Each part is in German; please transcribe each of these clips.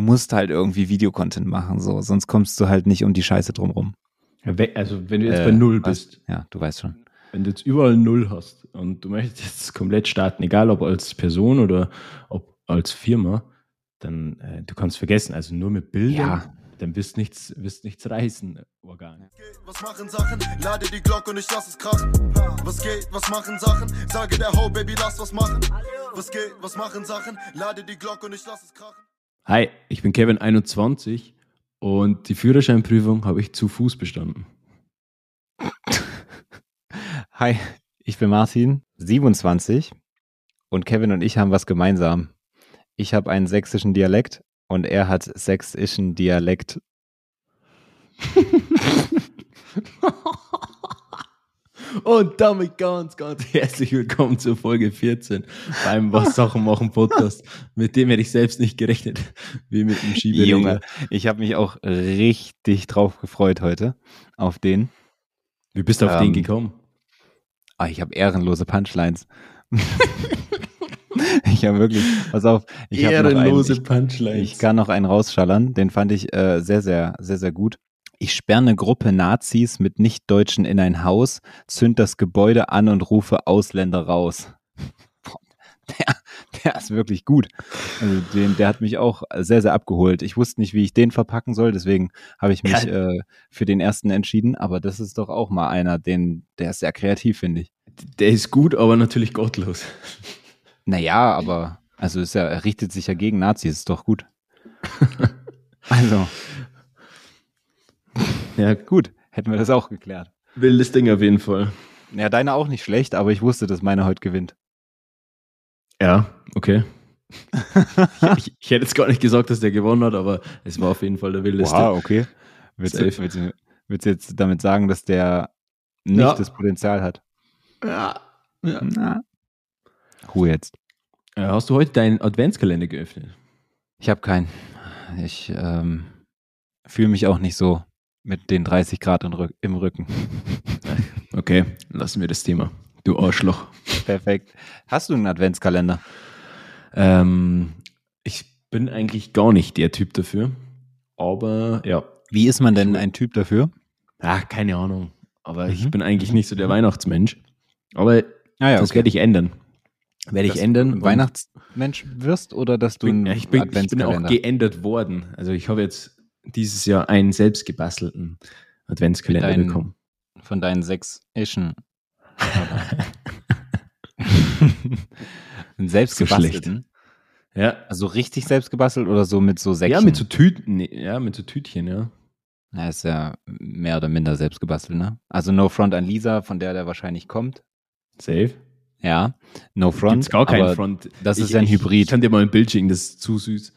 musst halt irgendwie Videocontent machen, so, sonst kommst du halt nicht um die Scheiße drumrum. Also wenn du jetzt äh, bei Null bist. Ja, du weißt schon. Wenn du jetzt überall Null hast und du möchtest jetzt komplett starten, egal ob als Person oder ob als Firma, dann äh, du kannst vergessen, also nur mit Bildern, ja. dann wirst nichts, wirst nichts reißen, Organ. Was machen Sachen? Lade die Glocke und ich lass es krachen. Was geht? Was machen Sachen? Sage der Ho, Baby, lass was machen. Was geht? Was machen Sachen? Lade die Glocke und ich lass es krachen. Hi, ich bin Kevin 21 und die Führerscheinprüfung habe ich zu Fuß bestanden. Hi, ich bin Martin, 27 und Kevin und ich haben was gemeinsam. Ich habe einen sächsischen Dialekt und er hat sächsischen Dialekt. Und damit ganz, ganz herzlich willkommen zur Folge 14 beim Was Sachen machen Podcast. Mit dem hätte ich selbst nicht gerechnet, wie mit dem Schieberegler. Junge, ich habe mich auch richtig drauf gefreut heute auf den. Wie bist du auf ähm, den gekommen? Ah, ich habe ehrenlose Punchlines. ich habe wirklich, pass auf, ich ehrenlose einen, Punchlines. Ich, ich, kann noch einen rausschallern, den fand ich äh, sehr, sehr, sehr, sehr gut. Ich sperre eine Gruppe Nazis mit Nichtdeutschen in ein Haus, zünd das Gebäude an und rufe Ausländer raus. Der, der ist wirklich gut. Also den, der hat mich auch sehr, sehr abgeholt. Ich wusste nicht, wie ich den verpacken soll, deswegen habe ich mich ja. äh, für den ersten entschieden. Aber das ist doch auch mal einer, den, der ist sehr kreativ, finde ich. Der ist gut, aber natürlich gottlos. Naja, aber also ist ja, er richtet sich ja gegen Nazis, ist doch gut. also, ja, gut. Hätten wir das auch geklärt. Wildes Ding auf jeden Fall. Ja, deine auch nicht schlecht, aber ich wusste, dass meine heute gewinnt. Ja, okay. ich, ich, hätte jetzt gar nicht gesagt, dass der gewonnen hat, aber es war auf jeden Fall der wildeste. Wow, okay. Willst du, willst, du, willst du jetzt damit sagen, dass der nicht ja. das Potenzial hat? Ja. ja. Na. Ruhe jetzt. Äh, hast du heute deinen Adventskalender geöffnet? Ich habe keinen. Ich ähm, fühle mich auch nicht so mit den 30 Grad im Rücken. Okay, lassen wir das Thema. Du Arschloch. Perfekt. Hast du einen Adventskalender? Ähm, ich bin eigentlich gar nicht der Typ dafür. Aber ja. Wie ist man denn ein Typ dafür? Ach, keine Ahnung. Aber mhm. ich bin eigentlich nicht so der Weihnachtsmensch. Aber ah ja, das okay. werde ich ändern. Werde ich ändern. Weihnachtsmensch wirst oder dass du bin, ich bin, ich bin auch geändert worden. Also ich habe jetzt dieses Jahr einen selbst gebastelten Adventskalender deinen, bekommen. Von deinen sechs Ischen. Einen selbst so? Ja. Also richtig selbst gebastelt oder so mit so Säckchen? Ja, mit so Tüten, ja, mit so Tütchen, ja. Na, ist ja mehr oder minder selbst gebastelt, ne? Also No Front an Lisa, von der der wahrscheinlich kommt. Safe. Ja, No Front. Gibt's gar keinen Front. Das ich, ist ja ein Hybrid. Ich kann dir mal ein Bild schicken, das ist zu süß.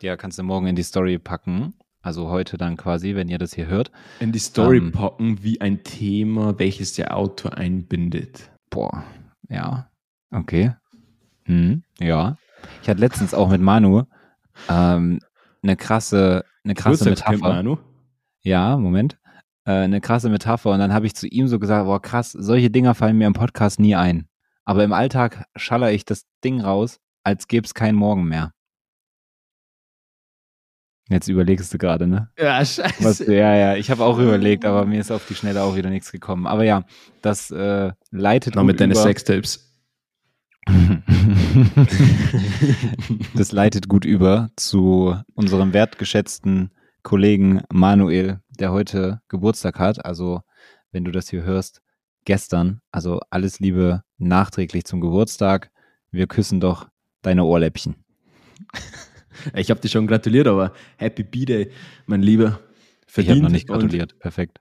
Ja, kannst du morgen in die Story packen. Also heute dann quasi, wenn ihr das hier hört. In die Story ähm, packen wie ein Thema, welches der Autor einbindet. Boah, ja. Okay. Hm, ja. Ich hatte letztens auch mit Manu ähm, eine krasse, eine krasse Metapher. Manu? Ja, Moment. Äh, eine krasse Metapher. Und dann habe ich zu ihm so gesagt, boah, krass, solche Dinger fallen mir im Podcast nie ein. Aber im Alltag schaller ich das Ding raus, als gäbe es keinen Morgen mehr. Jetzt überlegst du gerade, ne? Ja, scheiße. Was, ja, ja, ich habe auch überlegt, aber mir ist auf die Schnelle auch wieder nichts gekommen. Aber ja, das äh, leitet. Noch mit deinen Sextapes. das leitet gut über zu unserem wertgeschätzten Kollegen Manuel, der heute Geburtstag hat. Also, wenn du das hier hörst, gestern. Also alles Liebe nachträglich zum Geburtstag. Wir küssen doch deine Ohrläppchen. Ich habe dir schon gratuliert, aber Happy B-Day, mein Lieber. Verdient ich habe noch nicht gratuliert. perfekt.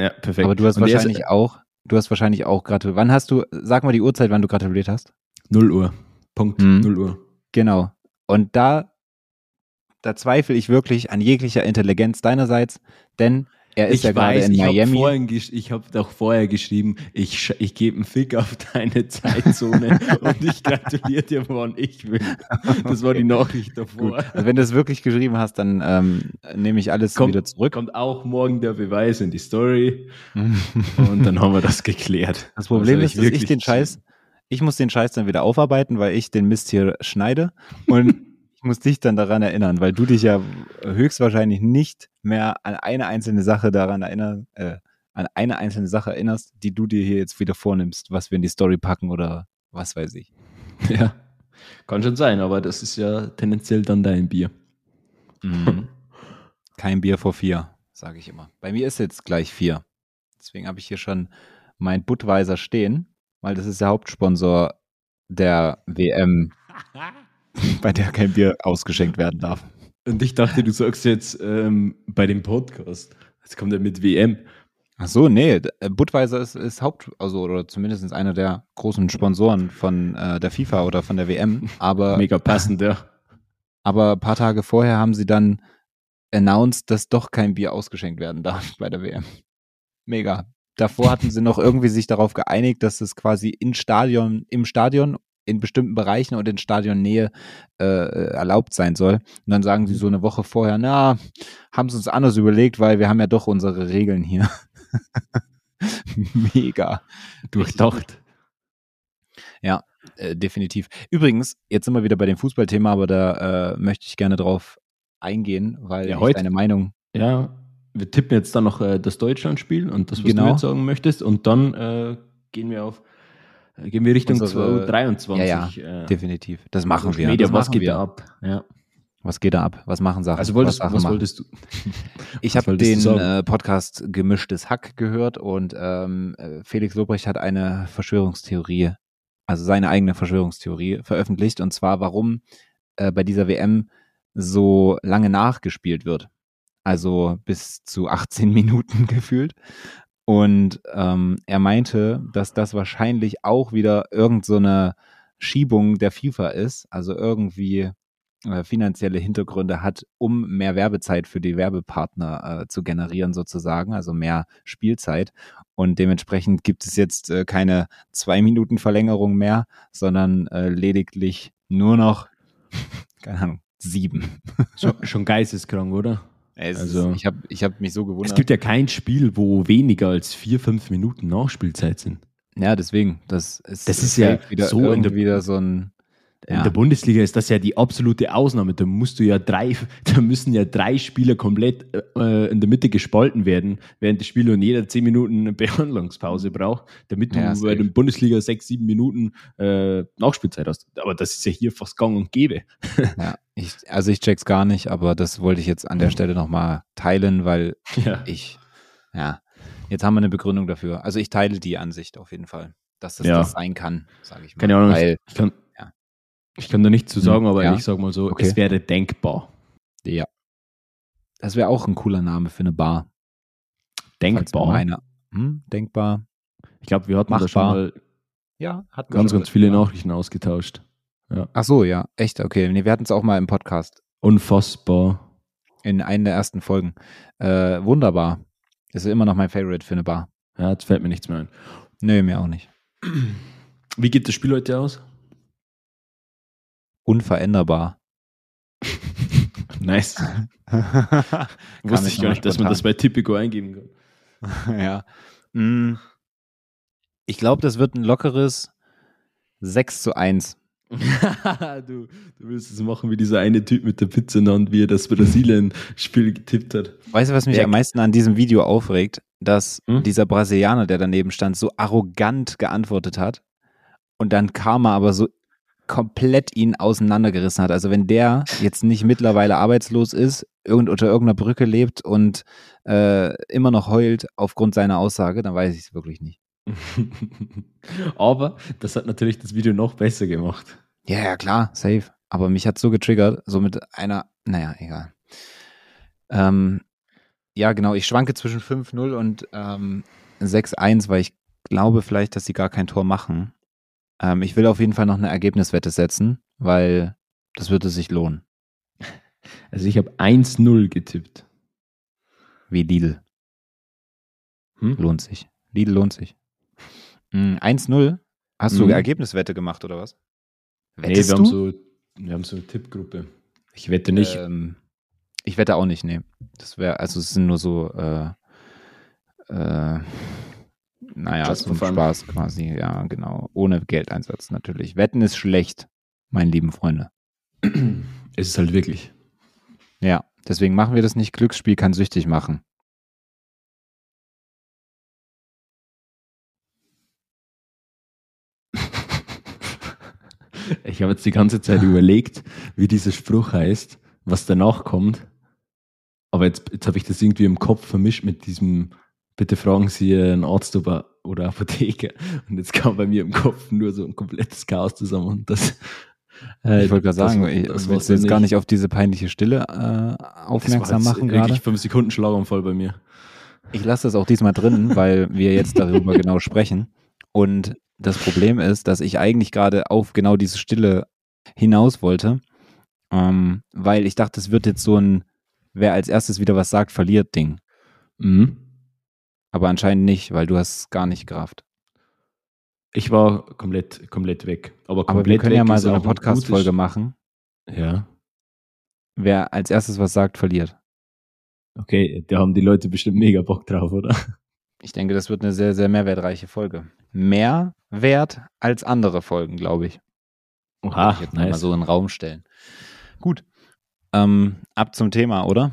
Ja, perfekt. Aber du hast und wahrscheinlich ist, auch, du hast wahrscheinlich auch gratuliert. Wann hast du, sag mal die Uhrzeit, wann du gratuliert hast? 0 Uhr. Punkt. Mhm. 0 Uhr. Genau. Und da, da zweifle ich wirklich an jeglicher Intelligenz deinerseits, denn er ist ich ja gerade in ich Miami. Vorhin, ich habe doch vorher geschrieben, ich, ich gebe einen Fick auf deine Zeitzone und ich gratuliere dir, wann ich will. Das war die Nachricht davor. Also wenn du es wirklich geschrieben hast, dann ähm, nehme ich alles kommt, wieder zurück. Kommt auch morgen der Beweis in die Story und dann haben wir das geklärt. Das Problem ist, dass ich den Scheiß, ich muss den Scheiß dann wieder aufarbeiten, weil ich den Mist hier schneide und muss dich dann daran erinnern, weil du dich ja höchstwahrscheinlich nicht mehr an eine einzelne Sache daran erinnern, äh, an eine einzelne Sache erinnerst, die du dir hier jetzt wieder vornimmst, was wir in die Story packen oder was weiß ich. Ja, kann schon sein, aber das ist ja tendenziell dann dein Bier. Mhm. Kein Bier vor vier, sage ich immer. Bei mir ist jetzt gleich vier. Deswegen habe ich hier schon mein Budweiser stehen, weil das ist der Hauptsponsor der WM, bei der kein Bier ausgeschenkt werden darf. Und ich dachte, du sagst jetzt ähm, bei dem Podcast. Jetzt kommt er mit WM. Ach so, nee, äh, Budweiser ist, ist Haupt, also oder zumindest einer der großen Sponsoren von äh, der FIFA oder von der WM. Aber mega passend, ja. Aber ein paar Tage vorher haben sie dann announced, dass doch kein Bier ausgeschenkt werden darf bei der WM. Mega. Davor hatten sie noch irgendwie sich darauf geeinigt, dass es quasi in Stadion, im Stadion, in bestimmten Bereichen und in Stadionnähe äh, erlaubt sein soll. Und dann sagen sie so eine Woche vorher, na, haben sie uns anders überlegt, weil wir haben ja doch unsere Regeln hier. Mega. Durchdacht. Ja, äh, definitiv. Übrigens, jetzt sind wir wieder bei dem Fußballthema, aber da äh, möchte ich gerne drauf eingehen, weil ja, heute, deine Meinung. Ja, wir tippen jetzt dann noch äh, das Deutschlandspiel und das, was genau. du jetzt sagen möchtest, und dann äh, gehen wir auf gehen wir Richtung Unsere, 2023. Ja, ja äh, definitiv. Das machen wir. Media, das was geht wir. da ab? Ja. Was geht da ab? Was machen Sachen? Also wolltest, was, was wolltest du? ich habe den äh, Podcast Gemischtes Hack gehört und ähm, äh, Felix Lobrecht hat eine Verschwörungstheorie, also seine eigene Verschwörungstheorie veröffentlicht und zwar, warum äh, bei dieser WM so lange nachgespielt wird. Also bis zu 18 Minuten gefühlt. Und ähm, er meinte, dass das wahrscheinlich auch wieder irgend so Schiebung der FIFA ist, also irgendwie äh, finanzielle Hintergründe hat, um mehr Werbezeit für die Werbepartner äh, zu generieren sozusagen, also mehr Spielzeit. Und dementsprechend gibt es jetzt äh, keine zwei Minuten Verlängerung mehr, sondern äh, lediglich nur noch, keine Ahnung, sieben. Schon, schon geisteskrank, oder? Es also, ist, ich habe ich hab mich so gewundert. Es gibt ja kein Spiel, wo weniger als vier, fünf Minuten Nachspielzeit sind. Ja, deswegen. Das ist, das ist ja wieder so wieder so ein in der Bundesliga ist das ja die absolute Ausnahme. Da musst du ja drei, da müssen ja drei Spieler komplett äh, in der Mitte gespalten werden, während das Spiel und jeder zehn Minuten eine Behandlungspause braucht, damit du ja, bei der Bundesliga sechs, sieben Minuten äh, Nachspielzeit hast. Aber das ist ja hier fast gang und gäbe. Ja, ich, also ich check's gar nicht, aber das wollte ich jetzt an der Stelle nochmal teilen, weil ja. ich, ja, jetzt haben wir eine Begründung dafür. Also ich teile die Ansicht auf jeden Fall, dass das, ja. das sein kann, sage ich mal. Keine Ahnung, weil, ich kann, ich kann da nichts zu sagen, hm, aber ja. ich sage mal so, okay. es wäre denkbar. Ja. Das wäre auch ein cooler Name für eine Bar. Denkbar. Eine, hm, denkbar. Ich glaube, wir hatten Machbar. da schon mal ja, hat ganz, ganz viele Nachrichten ausgetauscht. Ja. Ach so, ja, echt, okay. Nee, wir hatten es auch mal im Podcast. Unfassbar. In einer der ersten Folgen. Äh, wunderbar. Das ist immer noch mein Favorite für eine Bar. Ja, jetzt fällt mir nichts mehr ein. Nee, mir auch nicht. Wie geht das Spiel heute aus? Unveränderbar. nice. Wusste ich gar nicht, dass man das bei Typico eingeben kann. ja. Mm. Ich glaube, das wird ein lockeres 6 zu 1. du, du willst es machen wie dieser eine Typ mit der Pizza in der Hand, wie er das Brasilien-Spiel getippt hat. Weißt du, was mich Berg. am meisten an diesem Video aufregt? Dass hm? dieser Brasilianer, der daneben stand, so arrogant geantwortet hat und dann Karma aber so komplett ihn auseinandergerissen hat. Also wenn der jetzt nicht mittlerweile arbeitslos ist, irgend unter irgendeiner Brücke lebt und äh, immer noch heult aufgrund seiner Aussage, dann weiß ich es wirklich nicht. Aber das hat natürlich das Video noch besser gemacht. Ja, ja, klar, safe. Aber mich hat so getriggert, so mit einer, naja, egal. Ähm, ja, genau, ich schwanke zwischen 5-0 und ähm, 6-1, weil ich glaube vielleicht, dass sie gar kein Tor machen. Ähm, ich will auf jeden Fall noch eine Ergebniswette setzen, weil das würde sich lohnen. Also ich habe 1-0 getippt. Wie Lidl. Hm? Lohnt sich. Lidl lohnt sich. Mhm, 1-0. Hast mhm. du Ergebniswette gemacht oder was? Wettest nee, wir du? haben so, wir haben so eine Tippgruppe. Ich wette nicht. Ähm, ich wette auch nicht, nee. Das wäre, also es sind nur so äh, äh, naja, Just zum Spaß quasi, ja, genau. Ohne Geldeinsatz natürlich. Wetten ist schlecht, meine lieben Freunde. es ist halt wirklich. Ja, deswegen machen wir das nicht. Glücksspiel kann süchtig machen. Ich habe jetzt die ganze Zeit überlegt, wie dieser Spruch heißt, was danach kommt. Aber jetzt, jetzt habe ich das irgendwie im Kopf vermischt mit diesem, bitte fragen Sie einen Arzt oder, oder Apotheker. Und jetzt kam bei mir im Kopf nur so ein komplettes Chaos zusammen. Und das, äh, ich wollte gerade sagen, das, ich das willst du jetzt nicht. gar nicht auf diese peinliche Stille äh, aufmerksam machen gerade. Fünf Sekunden Schlaganfall bei mir. Ich lasse das auch diesmal drin, weil wir jetzt darüber genau sprechen. Und das Problem ist, dass ich eigentlich gerade auf genau diese Stille hinaus wollte, ähm, weil ich dachte, es wird jetzt so ein, wer als erstes wieder was sagt, verliert Ding. Mhm. Aber anscheinend nicht, weil du hast gar nicht gerafft. Ich war komplett, komplett weg. Aber, komplett Aber wir können ja mal so eine Podcast-Folge machen. Ja. Wer als erstes was sagt, verliert. Okay, da haben die Leute bestimmt mega Bock drauf, oder? Ich denke, das wird eine sehr, sehr mehrwertreiche Folge. Mehr Wert als andere Folgen, glaube ich. Oha, ich jetzt nice. mal so in den Raum stellen. Gut. Ähm, ab zum Thema, oder?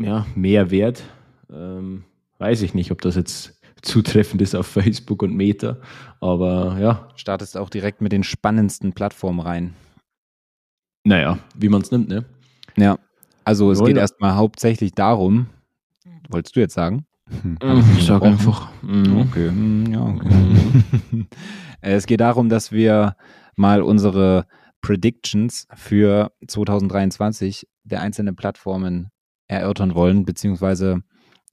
Ja, mehr Wert. Ähm, weiß ich nicht, ob das jetzt zutreffend ist auf Facebook und Meta, aber ja. Startest auch direkt mit den spannendsten Plattformen rein. Naja, wie man es nimmt, ne? Ja, also es geht erstmal hauptsächlich darum, wolltest du jetzt sagen? Hm. Ich sag einfach. Mm. Okay. Hm, ja, okay. es geht darum, dass wir mal unsere Predictions für 2023 der einzelnen Plattformen erörtern wollen, beziehungsweise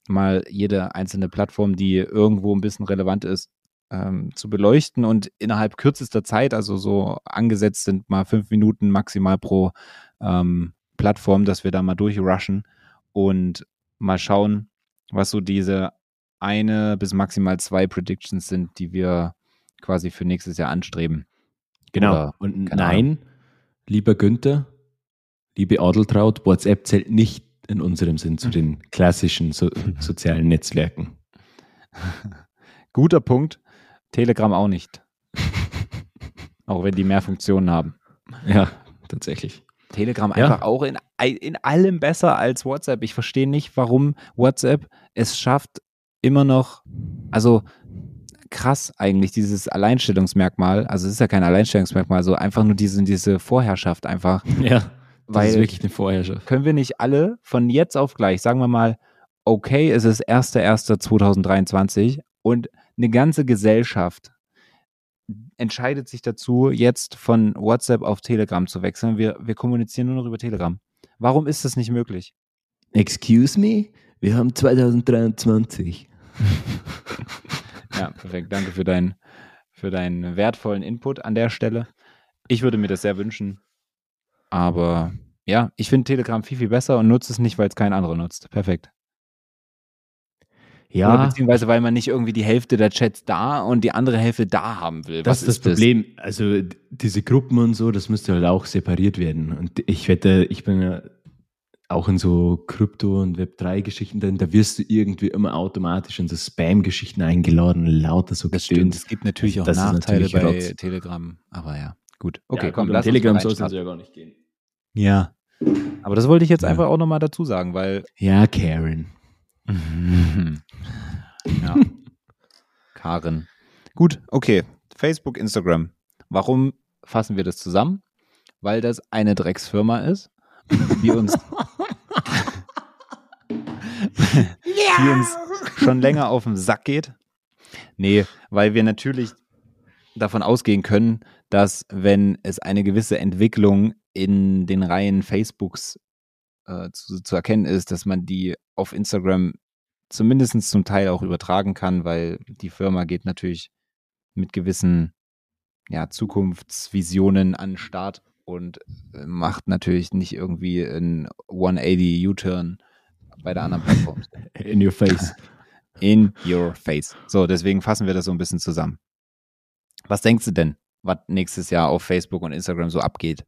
mal jede einzelne Plattform, die irgendwo ein bisschen relevant ist, ähm, zu beleuchten und innerhalb kürzester Zeit, also so angesetzt sind mal fünf Minuten maximal pro ähm, Plattform, dass wir da mal durchrushen und mal schauen, was so diese eine bis maximal zwei Predictions sind, die wir quasi für nächstes Jahr anstreben. Genau. Oder, und nein, Ahnung. lieber Günther, liebe Adeltraut, WhatsApp zählt nicht in unserem Sinn zu den klassischen so sozialen Netzwerken. Guter Punkt. Telegram auch nicht. auch wenn die mehr Funktionen haben. Ja, tatsächlich. Telegram ja. einfach auch in, in allem besser als WhatsApp. Ich verstehe nicht, warum WhatsApp es schafft, immer noch, also krass eigentlich, dieses Alleinstellungsmerkmal, also es ist ja kein Alleinstellungsmerkmal, so einfach nur diese, diese Vorherrschaft einfach. Ja. Das ist wirklich eine Vorherrschaft. Können wir nicht alle von jetzt auf gleich, sagen wir mal, okay, es ist 1.1.2023 und eine ganze Gesellschaft entscheidet sich dazu, jetzt von WhatsApp auf Telegram zu wechseln. Wir, wir kommunizieren nur noch über Telegram. Warum ist das nicht möglich? Excuse me? Wir haben 2023. ja, perfekt. Danke für, dein, für deinen wertvollen Input an der Stelle. Ich würde mir das sehr wünschen. Aber ja, ich finde Telegram viel, viel besser und nutze es nicht, weil es kein anderer nutzt. Perfekt. Ja. Oder beziehungsweise, weil man nicht irgendwie die Hälfte der Chats da und die andere Hälfte da haben will. Das Was ist das Problem. Das? Also diese Gruppen und so, das müsste halt auch separiert werden. Und ich wette, ich bin ja auch in so Krypto- und Web3-Geschichten drin, da wirst du irgendwie immer automatisch in so Spam-Geschichten eingeladen, lauter so Das stimmt, es gibt natürlich auch das Nachteile natürlich bei. Telegram, aber ja, gut. Okay, ja, komm, lass Telegram soll es ja gar nicht gehen. Ja, aber das wollte ich jetzt ja. einfach auch nochmal dazu sagen, weil... Ja, Karen. ja. Karen. Gut, okay. Facebook, Instagram. Warum fassen wir das zusammen? Weil das eine Drecksfirma ist, die uns, die uns schon länger auf den Sack geht. Nee, weil wir natürlich davon ausgehen können, dass wenn es eine gewisse Entwicklung in den Reihen Facebooks äh, zu, zu erkennen ist, dass man die auf Instagram zumindest zum Teil auch übertragen kann, weil die Firma geht natürlich mit gewissen ja, Zukunftsvisionen an den Start und äh, macht natürlich nicht irgendwie einen 180 U-Turn bei der anderen Plattform. In your face. In your face. So, deswegen fassen wir das so ein bisschen zusammen. Was denkst du denn, was nächstes Jahr auf Facebook und Instagram so abgeht?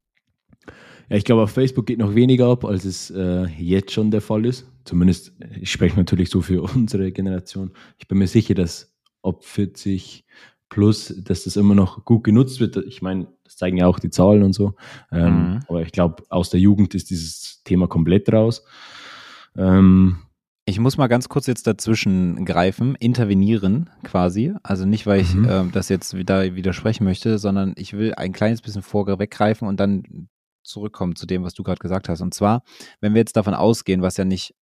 Ja, ich glaube, auf Facebook geht noch weniger ab, als es äh, jetzt schon der Fall ist. Zumindest, ich spreche natürlich so für unsere Generation. Ich bin mir sicher, dass ab 40 plus dass das immer noch gut genutzt wird. Ich meine, das zeigen ja auch die Zahlen und so. Ähm, mhm. Aber ich glaube, aus der Jugend ist dieses Thema komplett raus. Ähm, ich muss mal ganz kurz jetzt dazwischen greifen, intervenieren quasi. Also nicht, weil ich mhm. äh, das jetzt wieder widersprechen möchte, sondern ich will ein kleines bisschen vorweggreifen und dann zurückkommen zu dem, was du gerade gesagt hast. Und zwar, wenn wir jetzt davon ausgehen, was ja nicht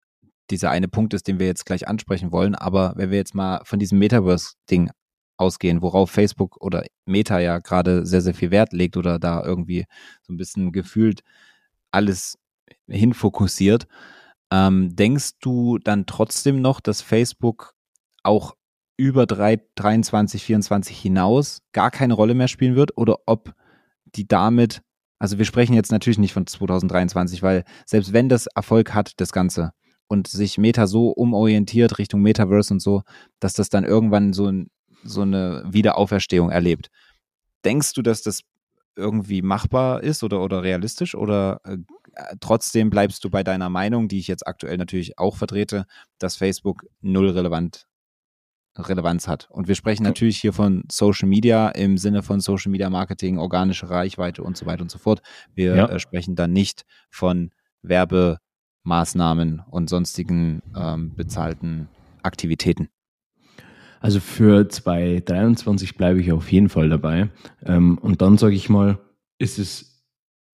dieser eine Punkt ist, den wir jetzt gleich ansprechen wollen, aber wenn wir jetzt mal von diesem Metaverse-Ding ausgehen, worauf Facebook oder Meta ja gerade sehr, sehr viel Wert legt oder da irgendwie so ein bisschen gefühlt alles hinfokussiert, ähm, denkst du dann trotzdem noch, dass Facebook auch über 3, 23, 24 hinaus gar keine Rolle mehr spielen wird oder ob die damit, also wir sprechen jetzt natürlich nicht von 2023, weil selbst wenn das Erfolg hat, das Ganze, und sich Meta so umorientiert Richtung Metaverse und so, dass das dann irgendwann so, so eine Wiederauferstehung erlebt. Denkst du, dass das irgendwie machbar ist oder, oder realistisch oder äh, trotzdem bleibst du bei deiner Meinung, die ich jetzt aktuell natürlich auch vertrete, dass Facebook null relevant Relevanz hat. Und wir sprechen natürlich hier von Social Media im Sinne von Social Media Marketing, organische Reichweite und so weiter und so fort. Wir ja. äh, sprechen dann nicht von Werbemaßnahmen und sonstigen ähm, bezahlten Aktivitäten. Also für 2023 bleibe ich auf jeden Fall dabei. Ähm, und dann sage ich mal, ist es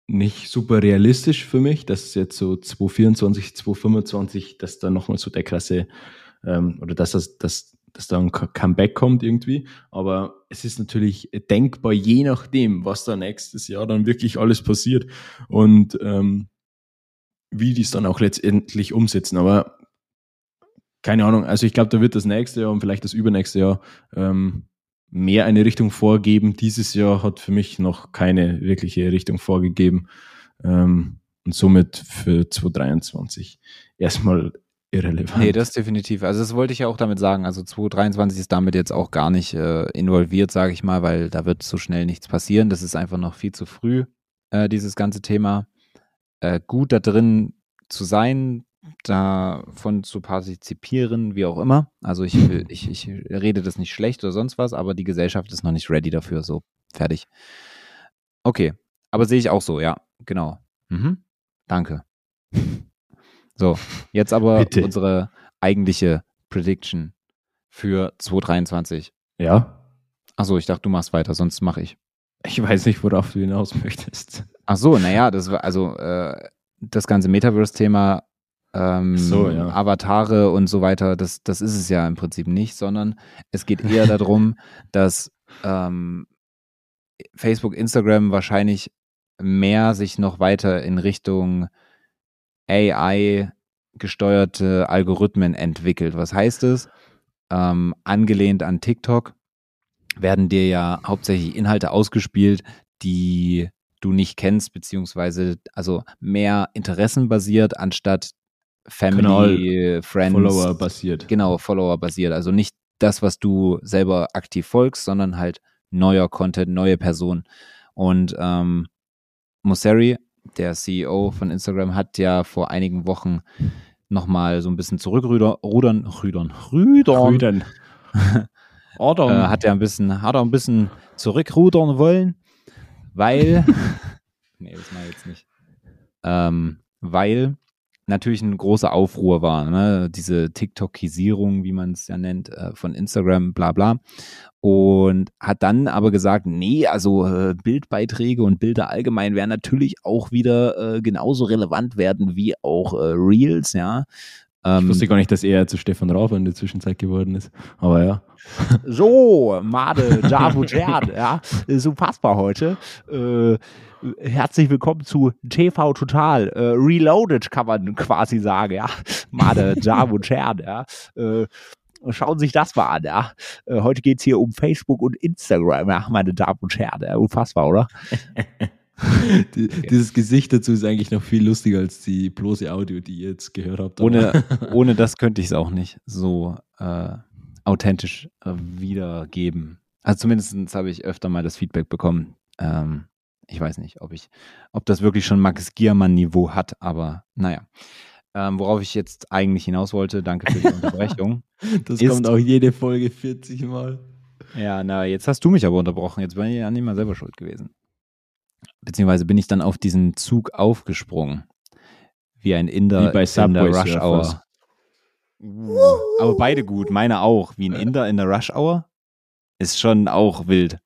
nicht super realistisch für mich, dass jetzt so 2024, 2025, dass da nochmal so der krasse ähm, oder dass das, dass, dass da ein Comeback kommt irgendwie. Aber es ist natürlich denkbar, je nachdem, was da nächstes Jahr dann wirklich alles passiert und ähm, wie die es dann auch letztendlich umsetzen. Aber keine Ahnung, also ich glaube, da wird das nächste Jahr und vielleicht das übernächste Jahr ähm, mehr eine Richtung vorgeben. Dieses Jahr hat für mich noch keine wirkliche Richtung vorgegeben ähm, und somit für 2023 erstmal irrelevant. Nee, das definitiv. Also das wollte ich ja auch damit sagen. Also 2023 ist damit jetzt auch gar nicht äh, involviert, sage ich mal, weil da wird so schnell nichts passieren. Das ist einfach noch viel zu früh, äh, dieses ganze Thema. Äh, gut da drin zu sein, davon zu partizipieren, wie auch immer. Also ich, ich, ich rede das nicht schlecht oder sonst was, aber die Gesellschaft ist noch nicht ready dafür. So, fertig. Okay, aber sehe ich auch so, ja, genau. Mhm. Danke. So, jetzt aber Bitte. unsere eigentliche Prediction für 2023. Ja. Achso, ich dachte, du machst weiter, sonst mache ich. Ich weiß nicht, worauf du hinaus möchtest. Ach so, naja, das war also äh, das ganze Metaverse-Thema ähm, so, ja. Avatare und so weiter, das, das ist es ja im Prinzip nicht, sondern es geht eher darum, dass ähm, Facebook, Instagram wahrscheinlich mehr sich noch weiter in Richtung AI gesteuerte Algorithmen entwickelt. Was heißt es? Ähm, angelehnt an TikTok werden dir ja hauptsächlich Inhalte ausgespielt, die du nicht kennst, beziehungsweise also mehr interessenbasiert anstatt Family, genau, Friends. Follower basiert. Genau, Follower basiert. Also nicht das, was du selber aktiv folgst, sondern halt neuer Content, neue Personen. Und ähm, Mosseri, der CEO von Instagram, hat ja vor einigen Wochen nochmal so ein bisschen zurückrudern, rudern, rudern, rudern. rudern. äh, hat er ein bisschen, hat er ein bisschen zurückrudern wollen, weil, nee, das mache ich jetzt nicht, ähm, weil natürlich ein großer Aufruhr war, ne? diese TikTokisierung, wie man es ja nennt, äh, von Instagram, bla bla. Und hat dann aber gesagt, nee, also äh, Bildbeiträge und Bilder allgemein werden natürlich auch wieder äh, genauso relevant werden wie auch Reels, ja. Ähm, ich wusste gar nicht, dass er zu Stefan Raufer in der Zwischenzeit geworden ist. Aber ja. So, Made, Javu ja, so passbar heute. Äh, herzlich willkommen zu TV Total. Äh, Reloaded kann man quasi sagen, ja. Made, Javu ja. Äh, schauen Sie sich das mal an, ja. Äh, heute geht es hier um Facebook und Instagram, ja, meine Damen und Herren. Unfassbar, oder? Die, dieses Gesicht dazu ist eigentlich noch viel lustiger als die bloße Audio, die ihr jetzt gehört habt. Ohne, ohne das könnte ich es auch nicht so äh, authentisch äh, wiedergeben. Also zumindest habe ich öfter mal das Feedback bekommen. Ähm, ich weiß nicht, ob ich, ob das wirklich schon Max Giermann-Niveau hat, aber naja. Ähm, worauf ich jetzt eigentlich hinaus wollte, danke für die Unterbrechung. das ist, kommt auch jede Folge 40 Mal. Ja, na, jetzt hast du mich aber unterbrochen. Jetzt bin ich ja nicht mal selber schuld gewesen. Beziehungsweise bin ich dann auf diesen Zug aufgesprungen. Wie ein Inder Wie bei in der Rush. Hour. Aber beide gut. Meine auch. Wie ein Inder in der Rush Hour. Ist schon auch wild.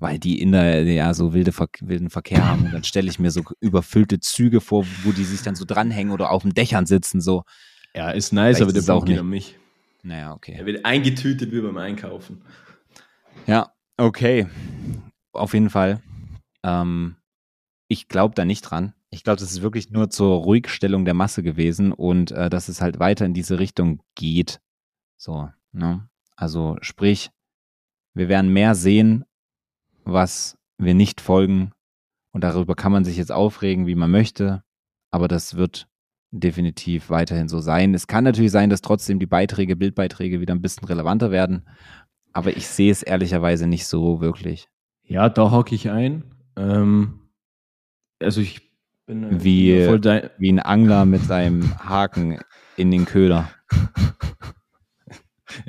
Weil die Inder ja so wilde, Ver- wilden Verkehr haben. Und dann stelle ich mir so überfüllte Züge vor, wo die sich dann so dranhängen oder auf den Dächern sitzen. So. Ja, ist nice, Vielleicht aber der ist es auch nicht. an mich. Naja, okay. Er wird eingetütet wie beim Einkaufen. Ja, okay. Auf jeden Fall. Ähm, ich glaube da nicht dran. Ich glaube, das ist wirklich nur zur Ruhigstellung der Masse gewesen und äh, dass es halt weiter in diese Richtung geht. So, ne? Also sprich, wir werden mehr sehen, was wir nicht folgen und darüber kann man sich jetzt aufregen, wie man möchte, aber das wird definitiv weiterhin so sein. Es kann natürlich sein, dass trotzdem die Beiträge, Bildbeiträge wieder ein bisschen relevanter werden, aber ich sehe es ehrlicherweise nicht so wirklich. Ja, da hocke ich ein. Ähm, also ich bin Wie- voll Wie ein Angler mit seinem Haken in den Köder.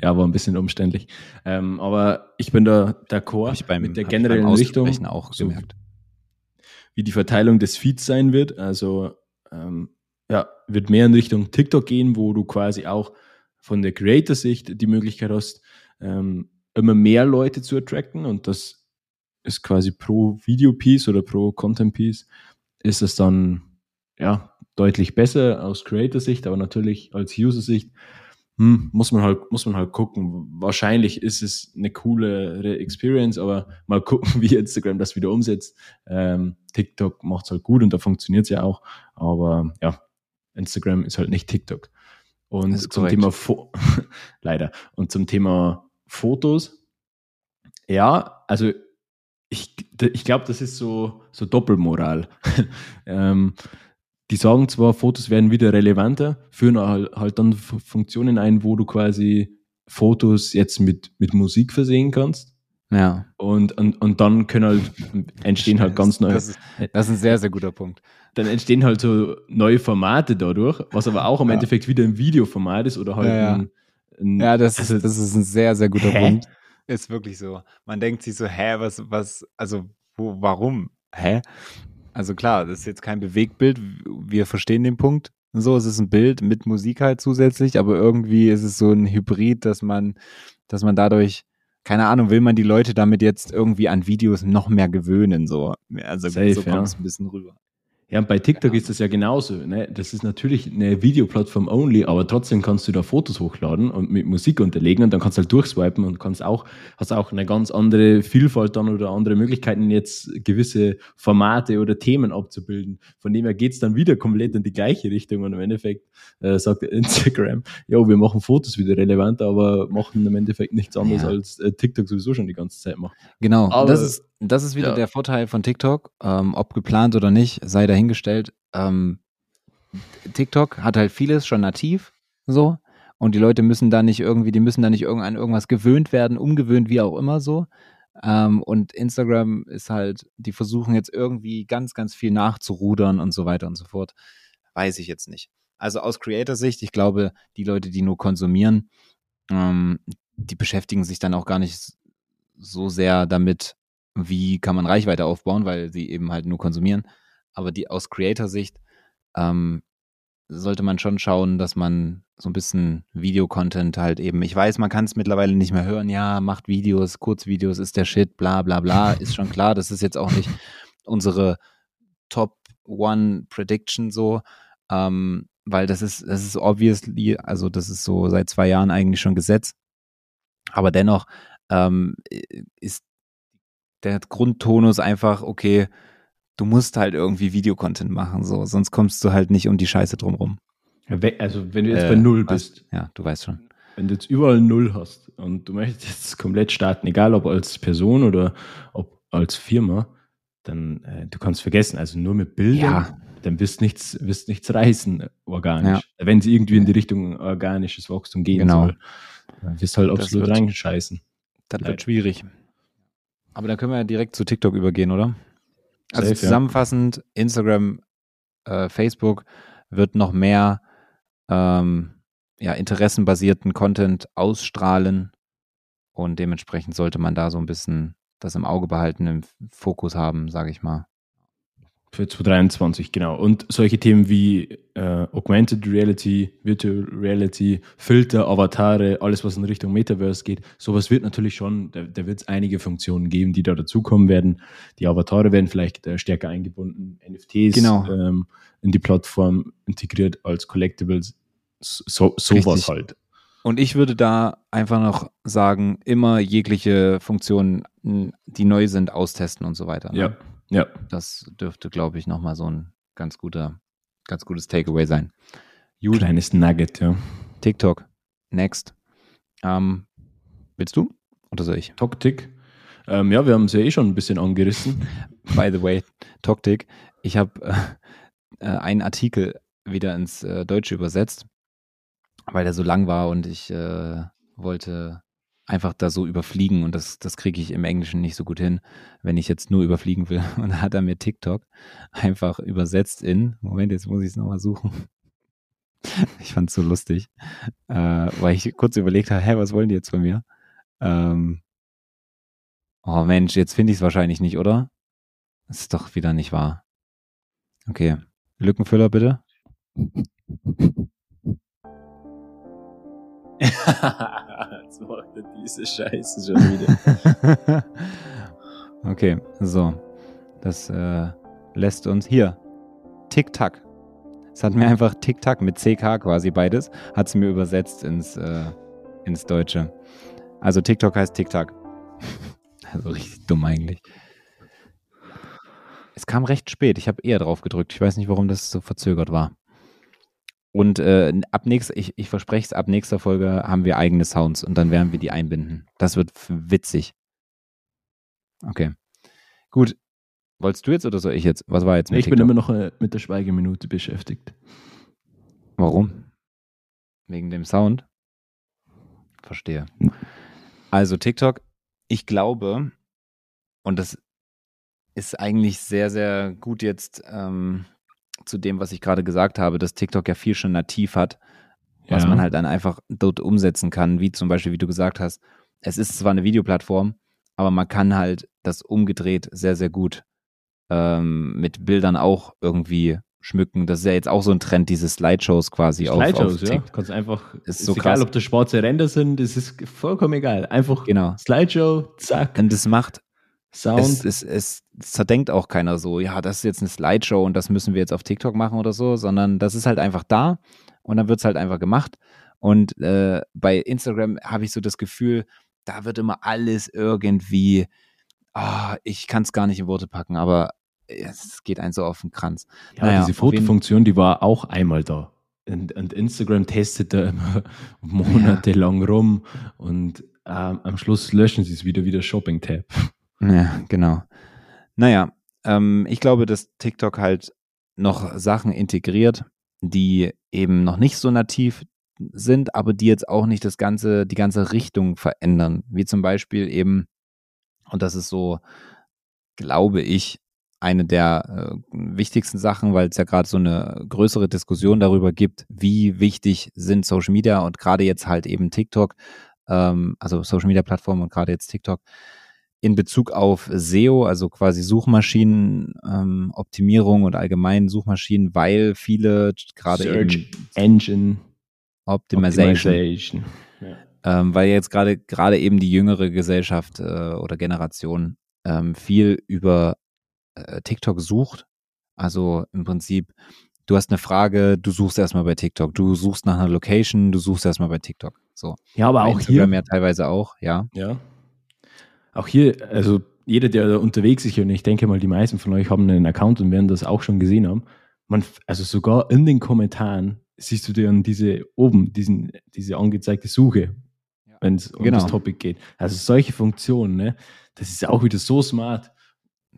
ja, war ein bisschen umständlich. Ähm, aber ich bin da d'accord beim, mit der generellen Richtung, auch so gemerkt. wie die Verteilung des Feeds sein wird. Also ähm, ja, wird mehr in Richtung TikTok gehen, wo du quasi auch von der Creator-Sicht die Möglichkeit hast, ähm, immer mehr Leute zu attracten und das ist quasi pro Video-Piece oder pro Content-Piece ist es dann ja deutlich besser aus Creator-Sicht, aber natürlich als User-Sicht hm, muss man halt muss man halt gucken. Wahrscheinlich ist es eine coole Experience, aber mal gucken, wie Instagram das wieder umsetzt. Ähm, TikTok macht's halt gut und da funktioniert's ja auch, aber ja, Instagram ist halt nicht TikTok. Und zum korrekt. Thema Fo leider und zum Thema Fotos, ja, also ich, ich glaube, das ist so, so Doppelmoral. ähm, die sagen zwar, Fotos werden wieder relevanter, führen halt, halt dann Funktionen ein, wo du quasi Fotos jetzt mit, mit Musik versehen kannst. Ja. Und, und, und dann können halt, entstehen halt ganz neue, Das ist, das ist ein sehr, sehr guter Punkt. dann entstehen halt so neue Formate dadurch, was aber auch im Ja. Endeffekt wieder ein Videoformat ist oder halt Ja, ja. ein, ein Ja, das, also- ist, das ist ein sehr, sehr guter Hä? Punkt. Ist wirklich so. Man denkt sich so, hä, was, was, also, wo, warum? Hä? Also klar, das ist jetzt kein Bewegtbild. Wir verstehen den Punkt. So, es ist ein Bild mit Musik halt zusätzlich, aber irgendwie ist es so ein Hybrid, dass man, dass man dadurch, keine Ahnung, will man die Leute damit jetzt irgendwie an Videos noch mehr gewöhnen, so. Also Safe, so kommt ja. es ein bisschen rüber. Ja, und bei TikTok Ja. ist das ja genauso. Ne? Das ist natürlich eine Videoplattform only, aber trotzdem kannst du da Fotos hochladen und mit Musik unterlegen und dann kannst du halt durchswipen und kannst auch, hast auch eine ganz andere Vielfalt dann oder andere Möglichkeiten, jetzt gewisse Formate oder Themen abzubilden. Von dem her geht's dann wieder komplett in die gleiche Richtung und im Endeffekt äh, sagt Instagram, ja, wir machen Fotos wieder relevanter, aber machen im Endeffekt nichts anderes Ja. als äh, TikTok sowieso schon die ganze Zeit macht. Genau, Aber- das ist, das ist wieder ja. der Vorteil von TikTok, ähm, ob geplant oder nicht, sei dahingestellt. Ähm, TikTok hat halt vieles schon nativ, so, und die Leute müssen da nicht irgendwie, die müssen da nicht irgend, an irgendwas gewöhnt werden, umgewöhnt, wie auch immer so. Ähm, und Instagram ist halt, die versuchen jetzt irgendwie ganz, ganz viel nachzurudern und so weiter und so fort. Weiß ich jetzt nicht. Also aus Creator-Sicht, ich glaube, die Leute, die nur konsumieren, ähm, die beschäftigen sich dann auch gar nicht so sehr damit, wie kann man Reichweite aufbauen, weil sie eben halt nur konsumieren. Aber die aus Creator-Sicht ähm, sollte man schon schauen, dass man so ein bisschen Videocontent halt eben, ich weiß, man kann es mittlerweile nicht mehr hören, ja, macht Videos, Kurzvideos ist der Shit, bla bla bla, ist schon klar, das ist jetzt auch nicht unsere Top One Prediction so, ähm, weil das ist, das ist obviously, also das ist so seit zwei Jahren eigentlich schon Gesetz. Aber dennoch ähm, ist der Grundtonus einfach, okay, du musst halt irgendwie Videocontent machen, so, sonst kommst du halt nicht um die Scheiße drumrum. Ja, Also wenn du jetzt Äh, bei Null was? bist, Ja, du weißt schon. wenn du jetzt überall Null hast und du möchtest jetzt komplett starten, egal ob als Person oder ob als Firma, dann äh, du kannst vergessen, also nur mit Bildern, Ja. dann wirst nichts, wirst nichts reißen äh, organisch. Wenn sie irgendwie in die Richtung organisches Wachstum gehen Genau. soll, dann wirst du halt Das absolut wird- reinscheißen. Das Leider. wird schwierig. Aber dann können wir ja direkt zu TikTok übergehen, oder? Also Safe, ja. zusammenfassend, Instagram, äh, Facebook wird noch mehr ähm, ja, interessenbasierten Content ausstrahlen Und dementsprechend sollte man da so ein bisschen das im Auge behalten, im Fokus haben, sage ich mal. Für 2023, genau. Und solche Themen wie äh, Augmented Reality, Virtual Reality, Filter, Avatare, alles, was in Richtung Metaverse geht, sowas wird natürlich schon, da, da wird es einige Funktionen geben, die da dazukommen werden. Die Avatare werden vielleicht äh, stärker eingebunden, NFTs genau. ähm, in die Plattform integriert als Collectibles, so, sowas halt. Und ich würde da einfach noch sagen, immer jegliche Funktionen, die neu sind, austesten und so weiter. Ne? Ja. Ja. Das dürfte, glaube ich, nochmal so ein ganz guter, ganz gutes Takeaway sein. Gut. Kleines Nugget, ja. TikTok. Next. Ähm, willst du oder soll ich? Toktik. Ähm, ja, wir haben es ja eh schon ein bisschen angerissen. By the way, Toktik. Ich habe äh, äh, einen Artikel wieder ins äh, Deutsche übersetzt, weil der so lang war und ich äh, wollte einfach da so überfliegen und das, das kriege ich im Englischen nicht so gut hin, wenn ich jetzt nur überfliegen will. Und da hat er mir TikTok einfach übersetzt in, Moment, jetzt muss ich es nochmal suchen. Ich fand es so lustig, äh, weil ich kurz überlegt habe, hä, was wollen die jetzt von mir? Ähm, oh Mensch, jetzt finde ich es wahrscheinlich nicht, oder? Das ist doch wieder nicht wahr. Okay, Lückenfüller bitte. Jetzt macht er diese Scheiße schon wieder. okay, so. Das äh, lässt uns hier. Tick-Tack. Es hat mir einfach Tick-Tack mit CK quasi beides, hat es mir übersetzt ins, äh, ins Deutsche. Also TikTok heißt TikTok. also richtig dumm eigentlich. Es kam recht spät. Ich habe eher drauf gedrückt. Ich weiß nicht, warum das so verzögert war. Und äh, ab nächst, ich, ich verspreche es, ab nächster Folge haben wir eigene Sounds und dann werden wir die einbinden. Das wird witzig. Okay. Gut. Wolltest du jetzt oder soll ich jetzt? Was war jetzt mit Ich TikTok? bin immer noch äh, mit der Schweigeminute beschäftigt. Warum? Wegen dem Sound? Verstehe. Also TikTok, ich glaube, und das ist eigentlich sehr, sehr gut jetzt ähm, zu dem, was ich gerade gesagt habe, dass TikTok ja viel schon nativ hat, was ja. man halt dann einfach dort umsetzen kann, wie zum Beispiel, wie du gesagt hast, es ist zwar eine Videoplattform, aber man kann halt das umgedreht sehr, sehr gut ähm, mit Bildern auch irgendwie schmücken. Das ist ja jetzt auch so ein Trend, diese Slideshows quasi Slideshows, auf, auf ja. Du kannst einfach, ist, ist so egal, krass. ob das schwarze Ränder sind, es ist vollkommen egal. Einfach genau. Slideshow, zack. Und das macht Sound. Es, es, es zerdenkt auch keiner so, ja, das ist jetzt eine Slideshow und das müssen wir jetzt auf TikTok machen oder so, sondern das ist halt einfach da und dann wird es halt einfach gemacht. Und äh, bei Instagram habe ich so das Gefühl, da wird immer alles irgendwie, oh, ich kann es gar nicht in Worte packen, aber es geht einem so auf den Kranz. Ja, naja, diese Fotofunktion, die war auch einmal da. Und, und Instagram testet da immer monatelang ja. rum und ähm, am Schluss löschen sie es wieder wie der Shopping-Tab. Ja, genau. Naja, ähm, ich glaube, dass TikTok halt noch Sachen integriert, die eben noch nicht so nativ sind, aber die jetzt auch nicht das ganze, die ganze Richtung verändern. Wie zum Beispiel eben, und das ist so, glaube ich, eine der äh, wichtigsten Sachen, weil es ja gerade so eine größere Diskussion darüber gibt, wie wichtig sind Social Media und gerade jetzt halt eben TikTok, ähm, also Social Media Plattformen und gerade jetzt TikTok, in Bezug auf SEO, also quasi Suchmaschinenoptimierung ähm, und allgemein Suchmaschinen, weil viele gerade Search Engine Optimization, Optimization. Ja. Ähm, weil jetzt gerade gerade eben die jüngere Gesellschaft äh, oder Generation ähm, viel über äh, TikTok sucht. Also im Prinzip, du hast eine Frage, du suchst erstmal bei TikTok, du suchst nach einer Location, du suchst erstmal bei TikTok. So. Ja, aber bei auch Instagram hier. ja teilweise auch, ja. Ja auch hier, also jeder, der unterwegs ist, und ich denke mal, die meisten von euch haben einen Account und werden das auch schon gesehen haben. Man, also sogar in den Kommentaren siehst du dann diese oben, diesen, diese angezeigte Suche, wenn es um genau. das Topic geht. Also solche Funktionen, ne, das ist auch wieder so smart.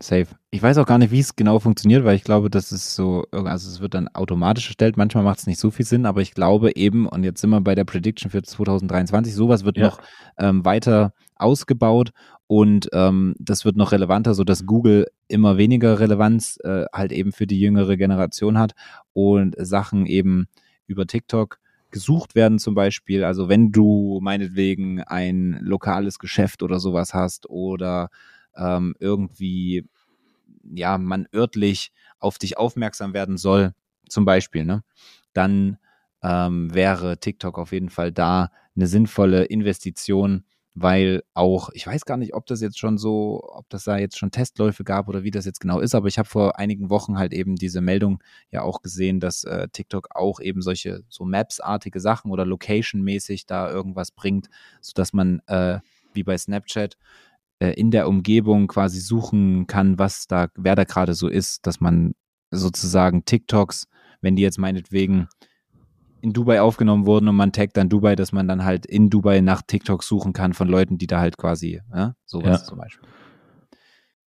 Safe. Ich weiß auch gar nicht, wie es genau funktioniert, weil ich glaube, das ist so, also es wird dann automatisch erstellt. Manchmal macht es nicht so viel Sinn, aber ich glaube eben, und jetzt sind wir bei der Prediction für 2023, sowas wird ja. noch ähm, weiter ausgebaut und ähm, das wird noch relevanter, sodass Google immer weniger Relevanz äh, halt eben für die jüngere Generation hat und Sachen eben über TikTok gesucht werden zum Beispiel. Also wenn du meinetwegen ein lokales Geschäft oder sowas hast oder ähm, irgendwie, ja, man örtlich auf dich aufmerksam werden soll, zum Beispiel, ne, dann ähm, wäre TikTok auf jeden Fall da eine sinnvolle Investition, weil auch, ich weiß gar nicht, ob das jetzt schon so, ob das da jetzt schon Testläufe gab oder wie das jetzt genau ist, aber ich habe vor einigen Wochen halt eben diese Meldung ja auch gesehen, dass äh, TikTok auch eben solche so Maps-artige Sachen oder Location-mäßig da irgendwas bringt, sodass man äh, wie bei Snapchat äh, in der Umgebung quasi suchen kann, was da, wer da gerade so ist, dass man sozusagen TikToks, wenn die jetzt meinetwegen in Dubai aufgenommen wurden und man taggt dann Dubai, dass man dann halt in Dubai nach TikTok suchen kann von Leuten, die da halt quasi, ja, sowas ja. zum Beispiel.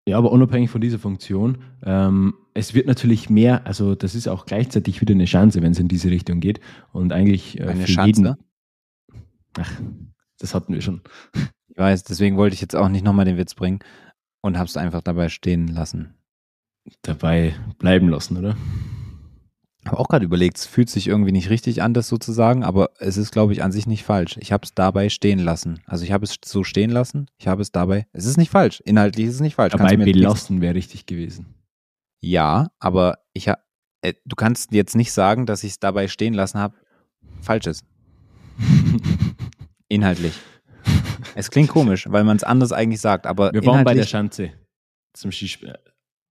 Ja, aber unabhängig von dieser Funktion, ähm, es wird natürlich mehr, also das ist auch gleichzeitig wieder eine Chance, wenn es in diese Richtung geht. Und eigentlich äh, eine Chance. Jeden, ach, das hatten wir schon. Ich weiß, deswegen wollte ich jetzt auch nicht nochmal den Witz bringen und hab's einfach dabei stehen lassen. Dabei bleiben lassen, oder? habe auch gerade überlegt, es fühlt sich irgendwie nicht richtig an, das sozusagen, aber es ist, glaube ich, an sich nicht falsch. Ich habe es dabei stehen lassen. Also ich habe es so stehen lassen, ich habe es dabei, es ist nicht falsch, inhaltlich ist es nicht falsch. Dabei belassen wäre richtig gewesen. Ja, aber ich habe, äh, du kannst jetzt nicht sagen, dass ich es dabei stehen lassen habe, falsch ist. inhaltlich. Es klingt komisch, weil man es anders eigentlich sagt, aber Wir waren bei der Schanze zum Skispiel.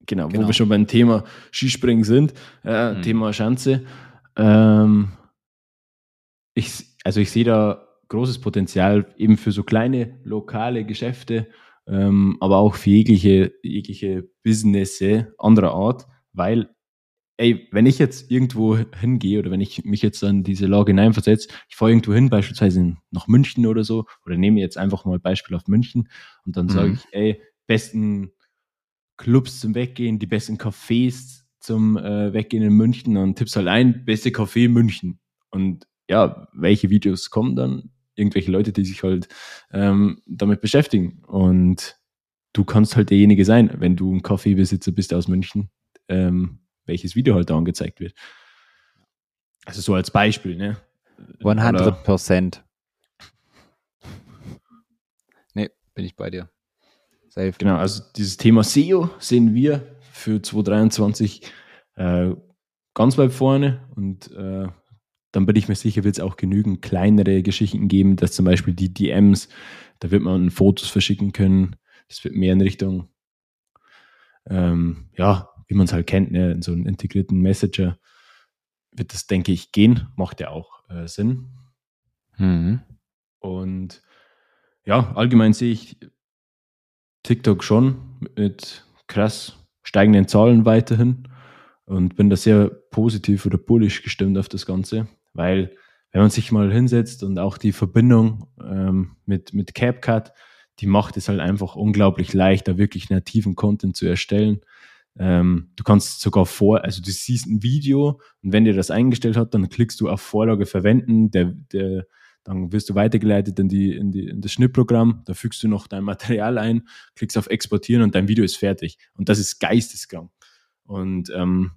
Genau, genau, wo wir schon beim Thema Skispringen sind, äh, mhm. Thema Schanze. Ähm, ich, also ich sehe da großes Potenzial eben für so kleine lokale Geschäfte, ähm, aber auch für jegliche, jegliche Businesse anderer Art, weil, ey, wenn ich jetzt irgendwo hingehe oder wenn ich mich jetzt an diese Lage hineinversetze, ich fahre irgendwo hin, beispielsweise nach München oder so, oder nehme jetzt einfach mal Beispiel auf München und dann mhm. sage ich, ey, besten Clubs zum Weggehen, die besten Cafés zum äh, Weggehen in München und tippst halt ein, beste Café München. Und ja, welche Videos kommen dann? Irgendwelche Leute, die sich halt ähm, damit beschäftigen. Und du kannst halt derjenige sein, wenn du ein Kaffeebesitzer bist aus München, ähm, welches Video halt da angezeigt wird. Also so als Beispiel, ne? 100 Prozent. Nee, bin ich bei dir. Safe. Genau, also dieses Thema SEO sehen wir für 2023 äh, ganz weit vorne und äh, dann bin ich mir sicher, wird es auch genügend kleinere Geschichten geben, dass zum Beispiel die DMs, da wird man Fotos verschicken können. Das wird mehr in Richtung, ähm, ja, wie man es halt kennt, ne, in so einen integrierten Messenger wird das, denke ich, gehen. Macht ja auch äh, Sinn. Mhm. Und ja, allgemein sehe ich TikTok schon mit krass steigenden Zahlen weiterhin und bin da sehr positiv oder bullish gestimmt auf das Ganze, weil wenn man sich mal hinsetzt und auch die Verbindung ähm, mit, mit CapCut, die macht es halt einfach unglaublich leicht, da wirklich nativen Content zu erstellen. Ähm, du kannst sogar vor, also du siehst ein Video und wenn dir das eingestellt hat, dann klickst du auf Vorlage verwenden, der, der dann wirst du weitergeleitet in, die, in, die, in das Schnittprogramm, da fügst du noch dein Material ein, klickst auf Exportieren und dein Video ist fertig. Und das ist geisteskrank. Und ähm,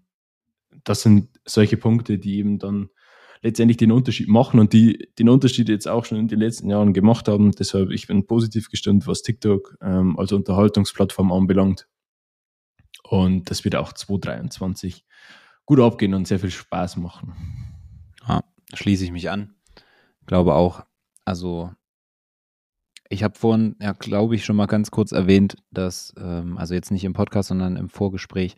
das sind solche Punkte, die eben dann letztendlich den Unterschied machen und die den Unterschied jetzt auch schon in den letzten Jahren gemacht haben. Deshalb, ich bin positiv gestimmt, was TikTok ähm, als Unterhaltungsplattform anbelangt. Und das wird auch 2023 gut abgehen und sehr viel Spaß machen. Ja, schließe ich mich an glaube auch, also ich habe vorhin, ja, glaube ich, schon mal ganz kurz erwähnt, dass, ähm, also jetzt nicht im Podcast, sondern im Vorgespräch,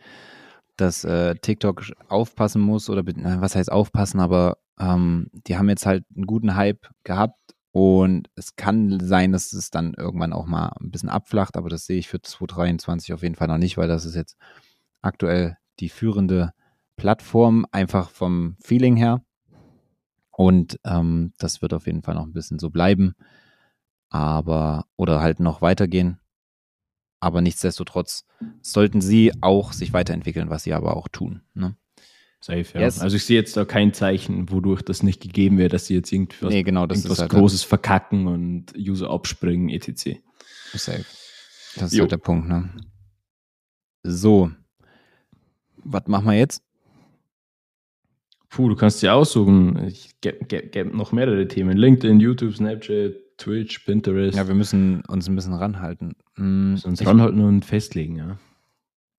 dass äh, TikTok aufpassen muss oder was heißt aufpassen, aber ähm, die haben jetzt halt einen guten Hype gehabt und es kann sein, dass es dann irgendwann auch mal ein bisschen abflacht, aber das sehe ich für 2023 auf jeden Fall noch nicht, weil das ist jetzt aktuell die führende Plattform, einfach vom Feeling her. Und ähm, das wird auf jeden Fall noch ein bisschen so bleiben. Aber, oder halt noch weitergehen. Aber nichtsdestotrotz sollten sie auch sich weiterentwickeln, was sie aber auch tun. Ne? Safe, ja. Yes. Also ich sehe jetzt da kein Zeichen, wodurch das nicht gegeben wäre, dass sie jetzt irgendwas, nee, genau, irgendwas halt Großes halt verkacken und User abspringen, etc. Safe. Das ist jo. halt der Punkt, ne? So. Was machen wir jetzt? Puh, du kannst dir aussuchen. Ich gebe geb, geb noch mehrere Themen. LinkedIn, YouTube, Snapchat, Twitch, Pinterest. Ja, wir müssen uns ein bisschen ranhalten. Mhm, uns ranhalten und festlegen, ja.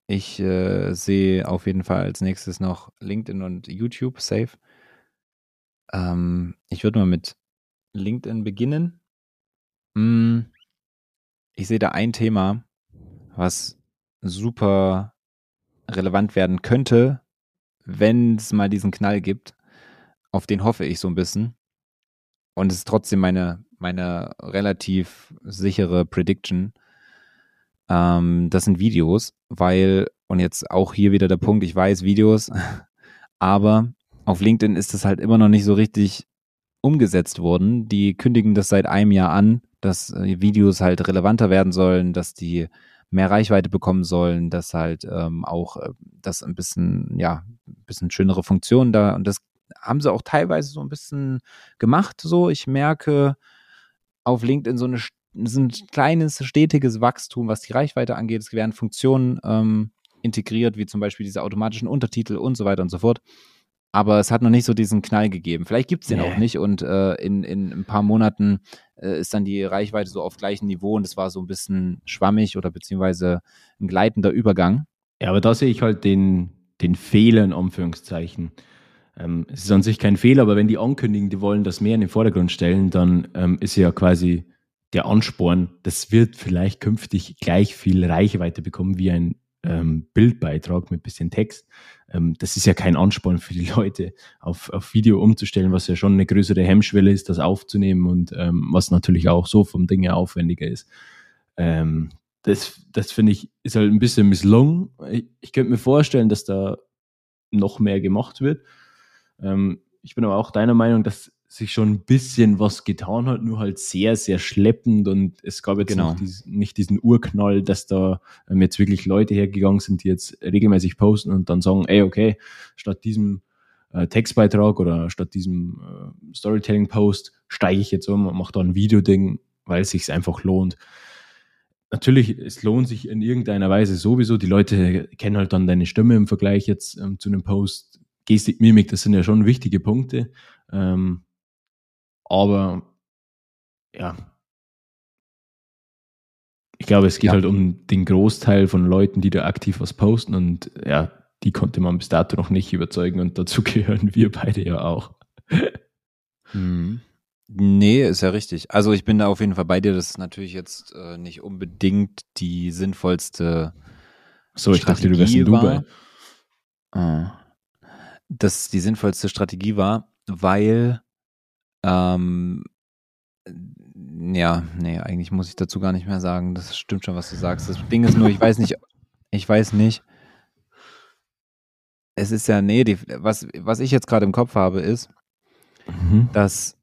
Ich äh, sehe auf jeden Fall als nächstes noch LinkedIn und YouTube, safe. Ähm, ich würde mal mit LinkedIn beginnen. Hm, ich sehe da ein Thema, was super relevant werden könnte, wenn es mal diesen Knall gibt. Auf den hoffe ich so ein bisschen. Und es ist trotzdem meine, meine relativ sichere Prediction. Ähm, das sind Videos, weil, und jetzt auch hier wieder der Punkt, ich weiß Videos, aber auf LinkedIn ist das halt immer noch nicht so richtig umgesetzt worden. Die kündigen das seit einem Jahr an, dass äh, Videos halt relevanter werden sollen, dass die mehr Reichweite bekommen sollen, dass halt ähm, auch äh, das ein bisschen, ja, ein bisschen schönere Funktionen da und das haben sie auch teilweise so ein bisschen gemacht. So, ich merke auf LinkedIn so eine so ein kleines, stetiges Wachstum, was die Reichweite angeht. Es werden Funktionen ähm, integriert, wie zum Beispiel diese automatischen Untertitel und so weiter und so fort aber es hat noch nicht so diesen Knall gegeben. Vielleicht gibt es den nee. auch nicht und äh, in, in ein paar Monaten äh, ist dann die Reichweite so auf gleichem Niveau und es war so ein bisschen schwammig oder beziehungsweise ein gleitender Übergang. Ja, aber da sehe ich halt den, den Fehler in Anführungszeichen. Ähm, es ist an sich kein Fehler, aber wenn die ankündigen, die wollen das mehr in den Vordergrund stellen, dann ähm, ist ja quasi der Ansporn, das wird vielleicht künftig gleich viel Reichweite bekommen wie ein ähm, Bildbeitrag mit bisschen Text. Ähm, das ist ja kein Ansporn für die Leute, auf, auf Video umzustellen, was ja schon eine größere Hemmschwelle ist, das aufzunehmen und ähm, was natürlich auch so vom Ding her aufwendiger ist. Ähm, das das finde ich, ist halt ein bisschen misslungen. Ich, ich könnte mir vorstellen, dass da noch mehr gemacht wird. Ähm, ich bin aber auch deiner Meinung, dass sich schon ein bisschen was getan hat, nur halt sehr, sehr schleppend und es gab jetzt genau. dies, nicht diesen Urknall, dass da ähm, jetzt wirklich Leute hergegangen sind, die jetzt regelmäßig posten und dann sagen, ey, okay, statt diesem äh, Textbeitrag oder statt diesem äh, Storytelling-Post steige ich jetzt um und mache da ein Videoding, weil es sich einfach lohnt. Natürlich, es lohnt sich in irgendeiner Weise sowieso. Die Leute kennen halt dann deine Stimme im Vergleich jetzt ähm, zu einem Post. Gestik, Mimik, das sind ja schon wichtige Punkte. Ähm, aber ja, ich glaube, es geht ja. halt um den Großteil von Leuten, die da aktiv was posten und ja, die konnte man bis dato noch nicht überzeugen und dazu gehören wir beide ja auch. Hm. Nee, ist ja richtig. Also ich bin da auf jeden Fall bei dir, das ist natürlich jetzt äh, nicht unbedingt die sinnvollste So, ich Strategie dachte, du wärst in Dubai. Ah. Dass die sinnvollste Strategie war, weil ähm, ja, nee, eigentlich muss ich dazu gar nicht mehr sagen. Das stimmt schon, was du sagst. Das Ding ist nur, ich weiß nicht, ich weiß nicht. Es ist ja, nee, die, was, was ich jetzt gerade im Kopf habe, ist, mhm. dass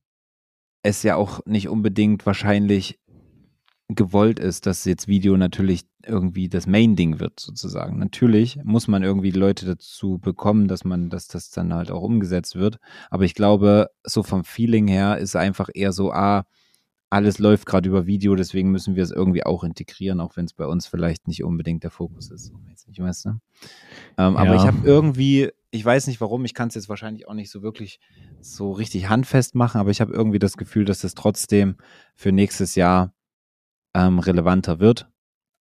es ja auch nicht unbedingt wahrscheinlich gewollt ist, dass jetzt Video natürlich irgendwie das Main-Ding wird, sozusagen. Natürlich muss man irgendwie die Leute dazu bekommen, dass man, dass das dann halt auch umgesetzt wird. Aber ich glaube, so vom Feeling her ist einfach eher so, ah, alles läuft gerade über Video, deswegen müssen wir es irgendwie auch integrieren, auch wenn es bei uns vielleicht nicht unbedingt der Fokus ist. Ich weiß, ne? Ähm, ja. Aber ich habe irgendwie, ich weiß nicht warum, ich kann es jetzt wahrscheinlich auch nicht so wirklich so richtig handfest machen, aber ich habe irgendwie das Gefühl, dass es trotzdem für nächstes Jahr ähm, relevanter wird.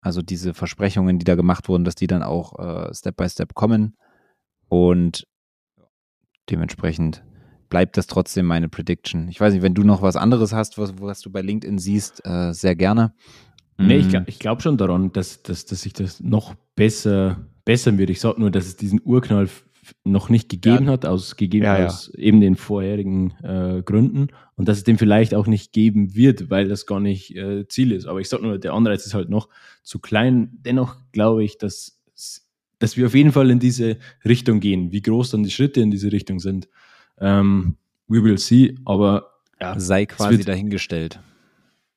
Also diese Versprechungen, die da gemacht wurden, dass die dann auch äh, Step by Step kommen. Und dementsprechend bleibt das trotzdem meine Prediction. Ich weiß nicht, wenn du noch was anderes hast, was, was du bei LinkedIn siehst, äh, sehr gerne. Nee, ich, mm. ich glaube schon daran, dass, dass, dass sich das noch besser bessern wird. Ich sage nur, dass es diesen Urknall noch nicht gegeben ja. hat, aus gegeben ja, aus eben den vorherigen äh, Gründen und dass es den vielleicht auch nicht geben wird, weil das gar nicht äh, Ziel ist. Aber ich sag nur, der Anreiz ist halt noch zu klein. Dennoch glaube ich, dass, dass wir auf jeden Fall in diese Richtung gehen. Wie groß dann die Schritte in diese Richtung sind, ähm, we will see. Aber ja, sei quasi wird, dahingestellt.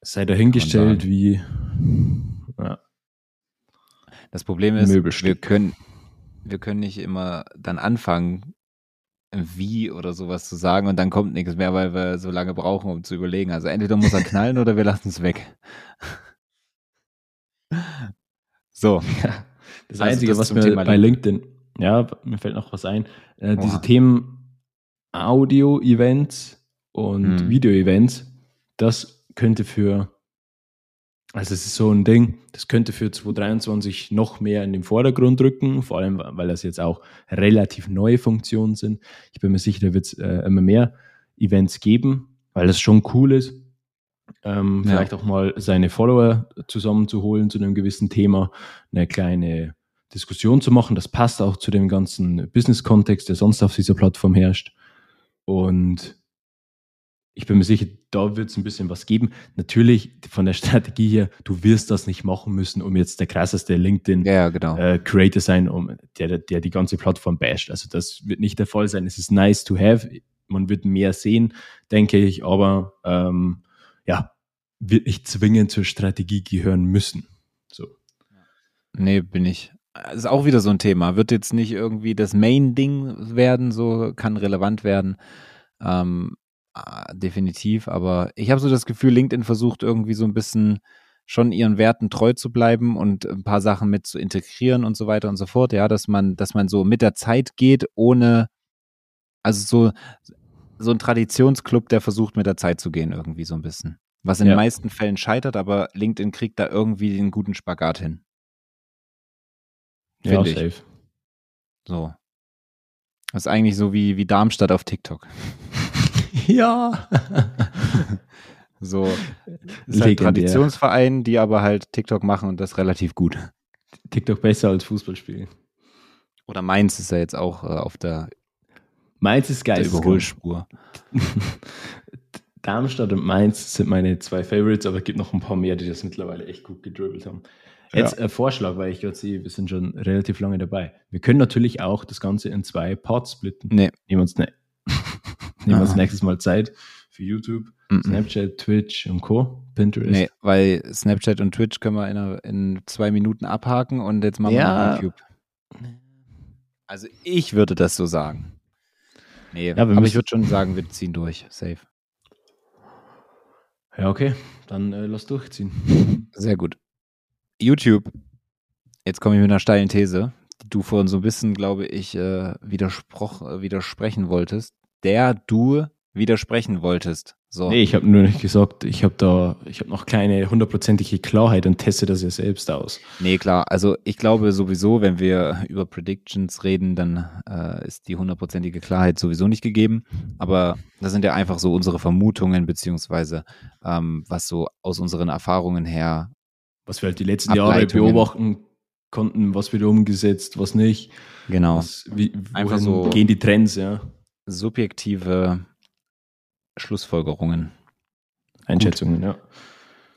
Sei dahingestellt, wie ja. Das Problem ist, wir können, wir können nicht immer dann anfangen, wie oder sowas zu sagen und dann kommt nichts mehr, weil wir so lange brauchen, um zu überlegen. Also entweder muss er knallen oder wir lassen es weg. so. das also Einzige, das was mir Thema bei LinkedIn, ja, mir fällt noch was ein, äh, diese Themen Audio-Events und hm. Video-Events, das könnte für, also es ist so ein Ding, das könnte für 2023 noch mehr in den Vordergrund rücken, vor allem, weil das jetzt auch relativ neue Funktionen sind. Ich bin mir sicher, da wird es äh, immer mehr Events geben, weil das schon cool ist. Ähm, ja. Vielleicht auch mal seine Follower zusammenzuholen zu einem gewissen Thema, eine kleine Diskussion zu machen. Das passt auch zu dem ganzen Business-Kontext, der sonst auf dieser Plattform herrscht. Und ich bin mir sicher, da wird es ein bisschen was geben. Natürlich von der Strategie her, du wirst das nicht machen müssen, um jetzt der krasseste LinkedIn ja, genau. äh, Creator sein, um der, der die ganze Plattform basht. Also das wird nicht der Fall sein. Es ist nice to have. Man wird mehr sehen, denke ich, aber ähm, ja, wird nicht zwingend zur Strategie gehören müssen. So. Nee, bin ich. Ist auch wieder so ein Thema. Wird jetzt nicht irgendwie das Main-Ding werden, so kann relevant werden. Ähm, äh, definitiv, aber ich habe so das Gefühl, LinkedIn versucht irgendwie so ein bisschen schon ihren Werten treu zu bleiben und ein paar Sachen mit zu integrieren und so weiter und so fort. Ja, dass man, dass man so mit der Zeit geht, ohne, also so, so ein Traditionsclub, der versucht mit der Zeit zu gehen, irgendwie so ein bisschen. Was in ja. den meisten Fällen scheitert, aber LinkedIn kriegt da irgendwie den guten Spagat hin. Ja, ich. safe. So. Das ist eigentlich so wie, wie Darmstadt auf TikTok. Ja. so. Ist halt Traditionsverein, die aber halt TikTok machen und das relativ gut. TikTok besser als Fußballspielen. Oder Mainz ist ja jetzt auch äh, auf der Mainz ist geil. Überholspur. Darmstadt und Mainz sind meine zwei Favorites, aber es gibt noch ein paar mehr, die das mittlerweile echt gut gedribbelt haben. Jetzt ja. ein Vorschlag, weil ich gerade sehe, wir sind schon relativ lange dabei. Wir können natürlich auch das Ganze in zwei Parts splitten. Nee. Nehmen uns, ne Nehmen uns nächstes Mal Zeit für YouTube, mm -mm. Snapchat, Twitch und Co. Pinterest. Nee, weil Snapchat und Twitch können wir in, einer, in zwei Minuten abhaken und jetzt machen ja. wir YouTube. Also ich würde das so sagen. Nee, ja, aber ich würde schon sagen, wir ziehen durch. Safe. Ja, okay. Dann äh, lass durchziehen. Sehr gut. YouTube. Jetzt komme ich mit einer steilen These, die du vorhin so ein bisschen, glaube ich, äh, widersproch, äh, widersprechen wolltest, der du widersprechen wolltest. So. Nee, ich habe nur nicht gesagt, ich habe da, ich habe noch keine hundertprozentige Klarheit und teste das ja selbst aus. Nee, klar. Also ich glaube sowieso, wenn wir über Predictions reden, dann äh, ist die hundertprozentige Klarheit sowieso nicht gegeben. Aber das sind ja einfach so unsere Vermutungen, beziehungsweise ähm, was so aus unseren Erfahrungen her. Was wir halt die letzten Jahre beobachten konnten, was wird umgesetzt, was nicht. Genau. Was, wie, einfach so gehen die Trends, ja. Subjektive Schlussfolgerungen. Einschätzungen, Gut. ja.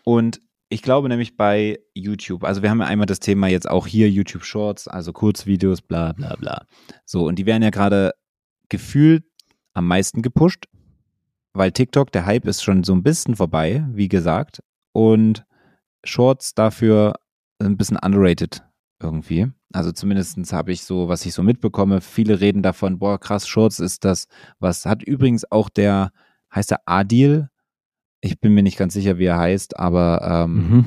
Und ich glaube nämlich bei YouTube, also wir haben ja einmal das Thema jetzt auch hier YouTube Shorts, also Kurzvideos, bla bla bla. So, und die werden ja gerade gefühlt am meisten gepusht, weil TikTok, der Hype ist schon so ein bisschen vorbei, wie gesagt, und Shorts dafür ein bisschen underrated irgendwie. Also zumindest habe ich so, was ich so mitbekomme, viele reden davon, boah, krass, Shorts ist das, was hat übrigens auch der heißt er Adil? Ich bin mir nicht ganz sicher, wie er heißt, aber ähm, mhm.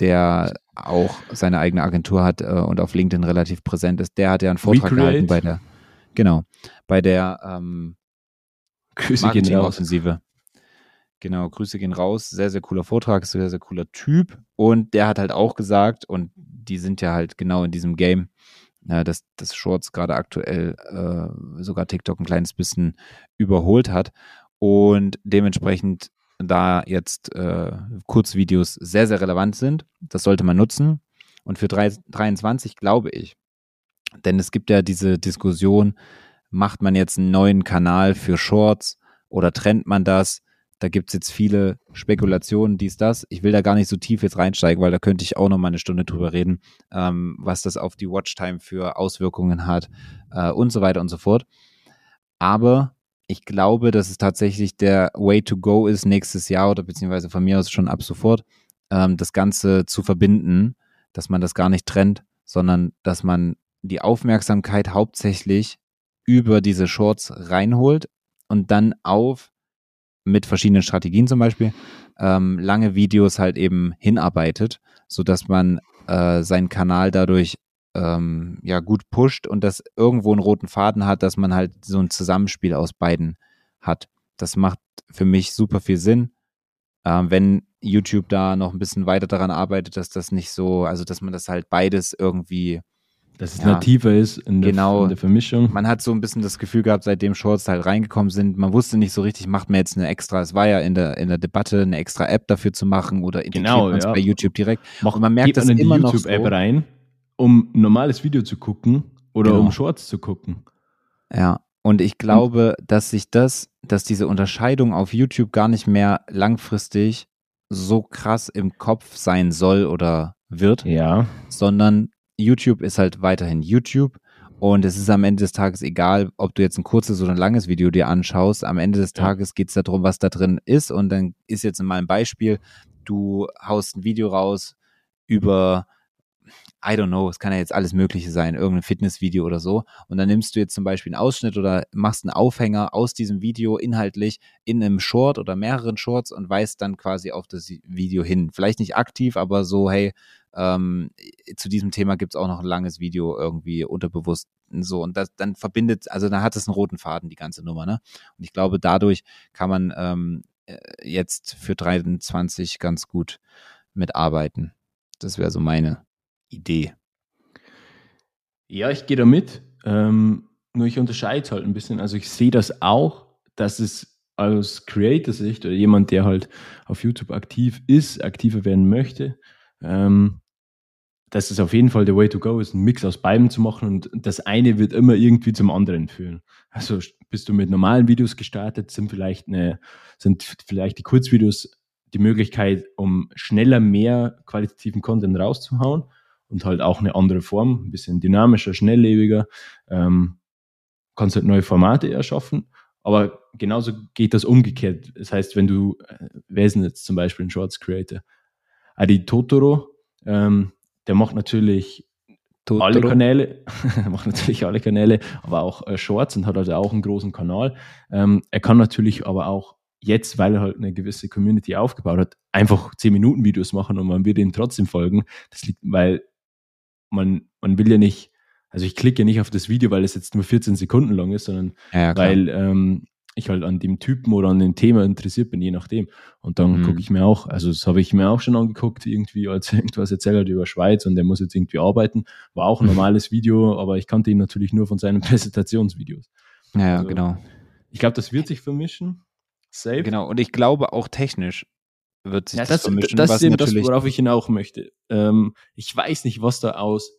der auch seine eigene Agentur hat äh, und auf LinkedIn relativ präsent ist. Der hat ja einen Vortrag Recreate. gehalten bei der, genau, bei der ähm, Marketing-Offensive. Genau, Grüße gehen raus. Sehr, sehr cooler Vortrag, sehr, sehr cooler Typ. Und der hat halt auch gesagt, und die sind ja halt genau in diesem Game, äh, dass das Shorts gerade aktuell äh, sogar TikTok ein kleines bisschen überholt hat und dementsprechend da jetzt äh, Kurzvideos sehr, sehr relevant sind. Das sollte man nutzen. Und für 23 glaube ich, denn es gibt ja diese Diskussion, macht man jetzt einen neuen Kanal für Shorts oder trennt man das? Da gibt es jetzt viele Spekulationen, dies, das. Ich will da gar nicht so tief jetzt reinsteigen, weil da könnte ich auch noch mal eine Stunde drüber reden, ähm, was das auf die Watchtime für Auswirkungen hat äh, und so weiter und so fort. Aber ich glaube, dass es tatsächlich der Way to go ist, nächstes Jahr oder beziehungsweise von mir aus schon ab sofort, ähm, das Ganze zu verbinden, dass man das gar nicht trennt, sondern dass man die Aufmerksamkeit hauptsächlich über diese Shorts reinholt und dann auf mit verschiedenen Strategien zum Beispiel ähm, lange Videos halt eben hinarbeitet, sodass man äh, seinen Kanal dadurch ähm, ja gut pusht und das irgendwo einen roten Faden hat, dass man halt so ein Zusammenspiel aus beiden hat. Das macht für mich super viel Sinn. Ähm, wenn YouTube da noch ein bisschen weiter daran arbeitet, dass das nicht so, also dass man das halt beides irgendwie dass es ja, nativer ist in der, genau, in der, Vermischung. Man hat so ein bisschen das Gefühl gehabt, seitdem Shorts halt reingekommen sind, man wusste nicht so richtig, macht man jetzt eine extra, es war ja in der, in der Debatte, eine extra App dafür zu machen oder integriert genau, man es ja. bei YouTube direkt. Mach, Und man merkt das man in immer die YouTube-App so. rein, um ein normales Video zu gucken oder genau. um Shorts zu gucken. Ja, und ich glaube, Und, dass sich das, dass diese Unterscheidung auf YouTube gar nicht mehr langfristig so krass im Kopf sein soll oder wird, ja. sondern YouTube ist halt weiterhin YouTube und es ist am Ende des Tages egal, ob du jetzt ein kurzes oder ein langes Video dir anschaust. Am Ende des Tages geht es darum, was da drin ist. Und dann ist jetzt in meinem Beispiel, du haust ein Video raus über I don't know, es kann ja jetzt alles Mögliche sein, irgendein Fitnessvideo oder so. Und dann nimmst du jetzt zum Beispiel einen Ausschnitt oder machst einen Aufhänger aus diesem Video inhaltlich in einem Short oder mehreren Shorts und weist dann quasi auf das Video hin. Vielleicht nicht aktiv, aber so, hey, ähm, zu diesem Thema gibt es auch noch ein langes Video irgendwie unterbewusst so und das dann verbindet, also da hat es einen roten Faden, die ganze Nummer, ne? Und ich glaube, dadurch kann man ähm, äh, jetzt für 23 ganz gut mitarbeiten. Das wäre so meine Idee. Ja, ich gehe da mit. Ähm, nur ich unterscheide halt ein bisschen. Also ich sehe das auch, dass es aus Creator-Sicht oder jemand, der halt auf YouTube aktiv ist, aktiver werden möchte, ähm, dass es auf jeden Fall der Way to go ist, einen Mix aus beiden zu machen und das eine wird immer irgendwie zum anderen führen. Also bist du mit normalen Videos gestartet, sind vielleicht eine, sind vielleicht die Kurzvideos die Möglichkeit, um schneller mehr qualitativen Content rauszuhauen und halt auch eine andere Form, ein bisschen dynamischer, schnelllebiger. Ähm, kannst halt neue Formate erschaffen. Aber genauso geht das umgekehrt. Das heißt, wenn du, äh, wer ist denn jetzt zum Beispiel ein Shorts Creator? Adi Totoro, ähm, der macht natürlich Totoro. alle Kanäle, macht natürlich alle Kanäle, aber auch äh, Shorts und hat also auch einen großen Kanal. Ähm, er kann natürlich aber auch jetzt, weil er halt eine gewisse Community aufgebaut hat, einfach 10 Minuten Videos machen und man wird ihm trotzdem folgen. Das liegt, weil man, man will ja nicht, also ich klicke ja nicht auf das Video, weil es jetzt nur 14 Sekunden lang ist, sondern ja, weil ähm, ich halt an dem Typen oder an dem Thema interessiert bin, je nachdem. Und dann mhm. gucke ich mir auch, also das habe ich mir auch schon angeguckt, irgendwie, als er irgendwas erzählt hat über Schweiz und der muss jetzt irgendwie arbeiten. War auch ein normales Video, aber ich kannte ihn natürlich nur von seinen Präsentationsvideos. Ja, also, genau. Ich glaube, das wird sich vermischen. Safe. Genau, und ich glaube auch technisch wird sich ja, das, das vermischen. Das ist eben das, worauf ich hinaus möchte. Ähm, ich weiß nicht, was da aus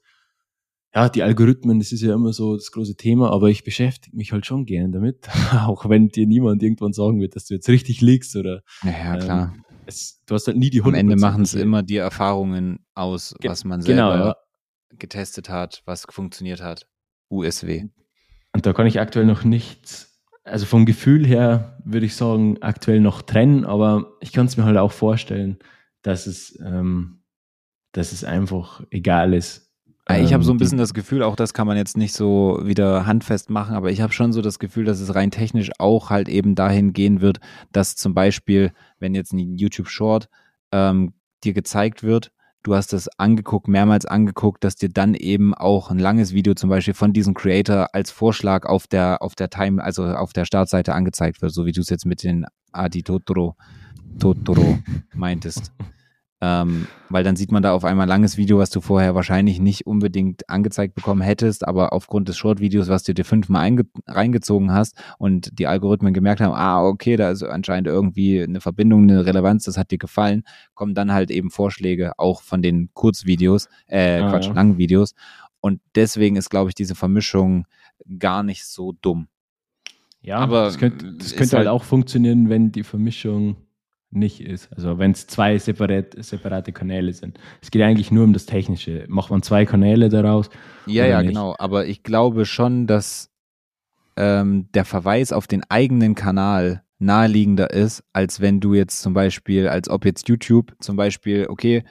ja, die Algorithmen, das ist ja immer so das große Thema, aber ich beschäftige mich halt schon gern damit, auch wenn dir niemand irgendwann sagen wird, dass du jetzt richtig liegst oder. Ja, ja klar. Ähm, es, du hast halt nie die 100%. Am Ende machen es immer die Erfahrungen aus, Ge was man genau, selber genau, ja. getestet hat, was funktioniert hat. USW. Und da kann ich aktuell noch nichts, also vom Gefühl her würde ich sagen, aktuell noch trennen, aber ich kann es mir halt auch vorstellen, dass es, ähm, dass es einfach egal ist, ich habe so ein ähm, bisschen das Gefühl, auch das kann man jetzt nicht so wieder handfest machen, aber ich habe schon so das Gefühl, dass es rein technisch auch halt eben dahin gehen wird, dass zum Beispiel, wenn jetzt ein YouTube Short ähm, dir gezeigt wird, du hast es angeguckt, mehrmals angeguckt, dass dir dann eben auch ein langes Video zum Beispiel von diesem Creator als Vorschlag auf der, auf der Time, also auf der Startseite angezeigt wird, so wie du es jetzt mit den Adi Totoro, Totoro meintest. Ähm, weil dann sieht man da auf einmal ein langes Video, was du vorher wahrscheinlich nicht unbedingt angezeigt bekommen hättest, aber aufgrund des Short-Videos, was du dir fünfmal reingezogen hast und die Algorithmen gemerkt haben, ah, okay, da ist anscheinend irgendwie eine Verbindung, eine Relevanz, das hat dir gefallen, kommen dann halt eben Vorschläge auch von den Kurzvideos, äh, ah, Quatsch, ja. langen Videos. Und deswegen ist, glaube ich, diese Vermischung gar nicht so dumm. Ja, aber das könnte, das könnte halt, halt auch funktionieren, wenn die Vermischung nicht ist. Also wenn es zwei separat, separate Kanäle sind. Es geht eigentlich nur um das Technische. Macht man zwei Kanäle daraus? Ja, ja, nicht? genau. Aber ich glaube schon, dass ähm, der Verweis auf den eigenen Kanal naheliegender ist, als wenn du jetzt zum Beispiel, als ob jetzt YouTube zum Beispiel, okay,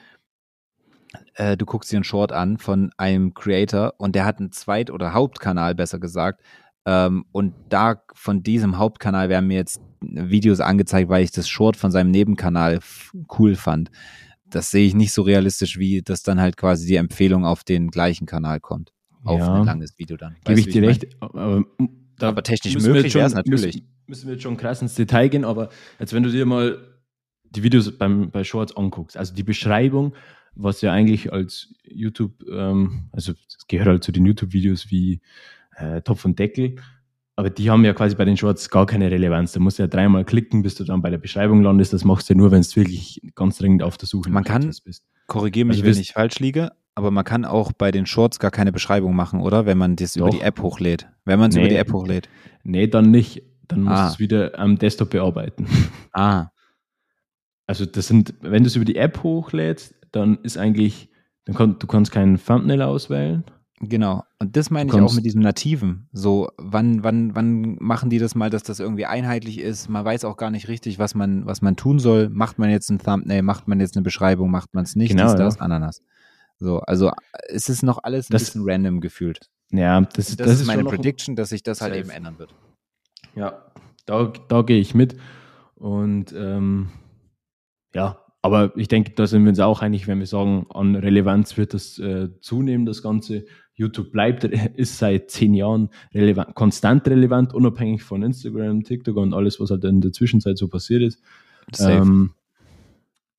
äh, du guckst dir einen Short an von einem Creator und der hat einen Zweit- oder Hauptkanal, besser gesagt, ähm, und da von diesem Hauptkanal werden mir jetzt Videos angezeigt, weil ich das Short von seinem Nebenkanal cool fand. Das sehe ich nicht so realistisch, wie das dann halt quasi die Empfehlung auf den gleichen Kanal kommt. Auf ja. ein langes Video dann. Gebe ich dir recht. Aber, aber technisch möglich wäre es natürlich. Müssen, müssen wir jetzt schon krass ins Detail gehen, aber jetzt, wenn du dir mal die Videos beim, bei Shorts anguckst, also die Beschreibung, was ja eigentlich als YouTube, ähm, also das gehört halt zu den YouTube-Videos wie äh, Topf und Deckel, aber die haben ja quasi bei den Shorts gar keine Relevanz. Da musst du ja dreimal klicken, bis du dann bei der Beschreibung landest. Das machst du ja nur, wenn du wirklich ganz dringend auf der Suche man kann, bist. Korrigiere mich, also wenn ich falsch liege, aber man kann auch bei den Shorts gar keine Beschreibung machen, oder? Wenn man das Doch. über die App hochlädt. Wenn man es nee, über die App hochlädt. Nee, dann nicht. Dann musst ah. du es wieder am Desktop bearbeiten. Ah. Also das sind, wenn du es über die App hochlädst, dann ist eigentlich, dann kann, du kannst keinen Thumbnail auswählen. Genau. Und das meine ich auch mit diesem Nativen. So, wann, wann, wann machen die das mal, dass das irgendwie einheitlich ist? Man weiß auch gar nicht richtig, was man, was man tun soll. Macht man jetzt ein Thumbnail, macht man jetzt eine Beschreibung, macht man es nicht, genau, ist das, ja. Ananas. So, also es ist noch alles ein das, bisschen random gefühlt. Ja, das, das, das ist, ist meine Prediction, dass sich das halt safe. eben ändern wird. Ja, da, da gehe ich mit. Und ähm, ja, aber ich denke, da sind wir uns auch einig, wenn wir sagen, an Relevanz wird das äh, zunehmen, das Ganze. YouTube bleibt, ist seit zehn Jahren relevant, konstant relevant, unabhängig von Instagram, TikTok und alles, was halt in der Zwischenzeit so passiert ist. Ähm,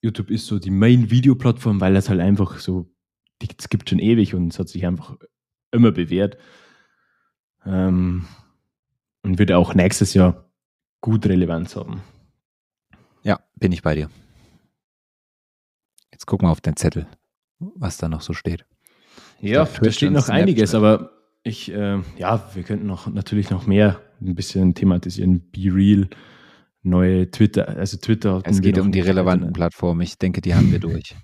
YouTube ist so die Main-Video-Plattform, weil das halt einfach so, es gibt schon ewig und es hat sich einfach immer bewährt. Ähm, und wird auch nächstes Jahr gut Relevanz haben. Ja, bin ich bei dir. Jetzt guck mal auf den Zettel, was da noch so steht. Ja, da steht noch einiges, aber ich, äh, ja, wir könnten noch natürlich noch mehr ein bisschen thematisieren. Be Real, neue Twitter, also Twitter. Es geht um die relevanten Plattformen. Ich denke, die haben wir durch.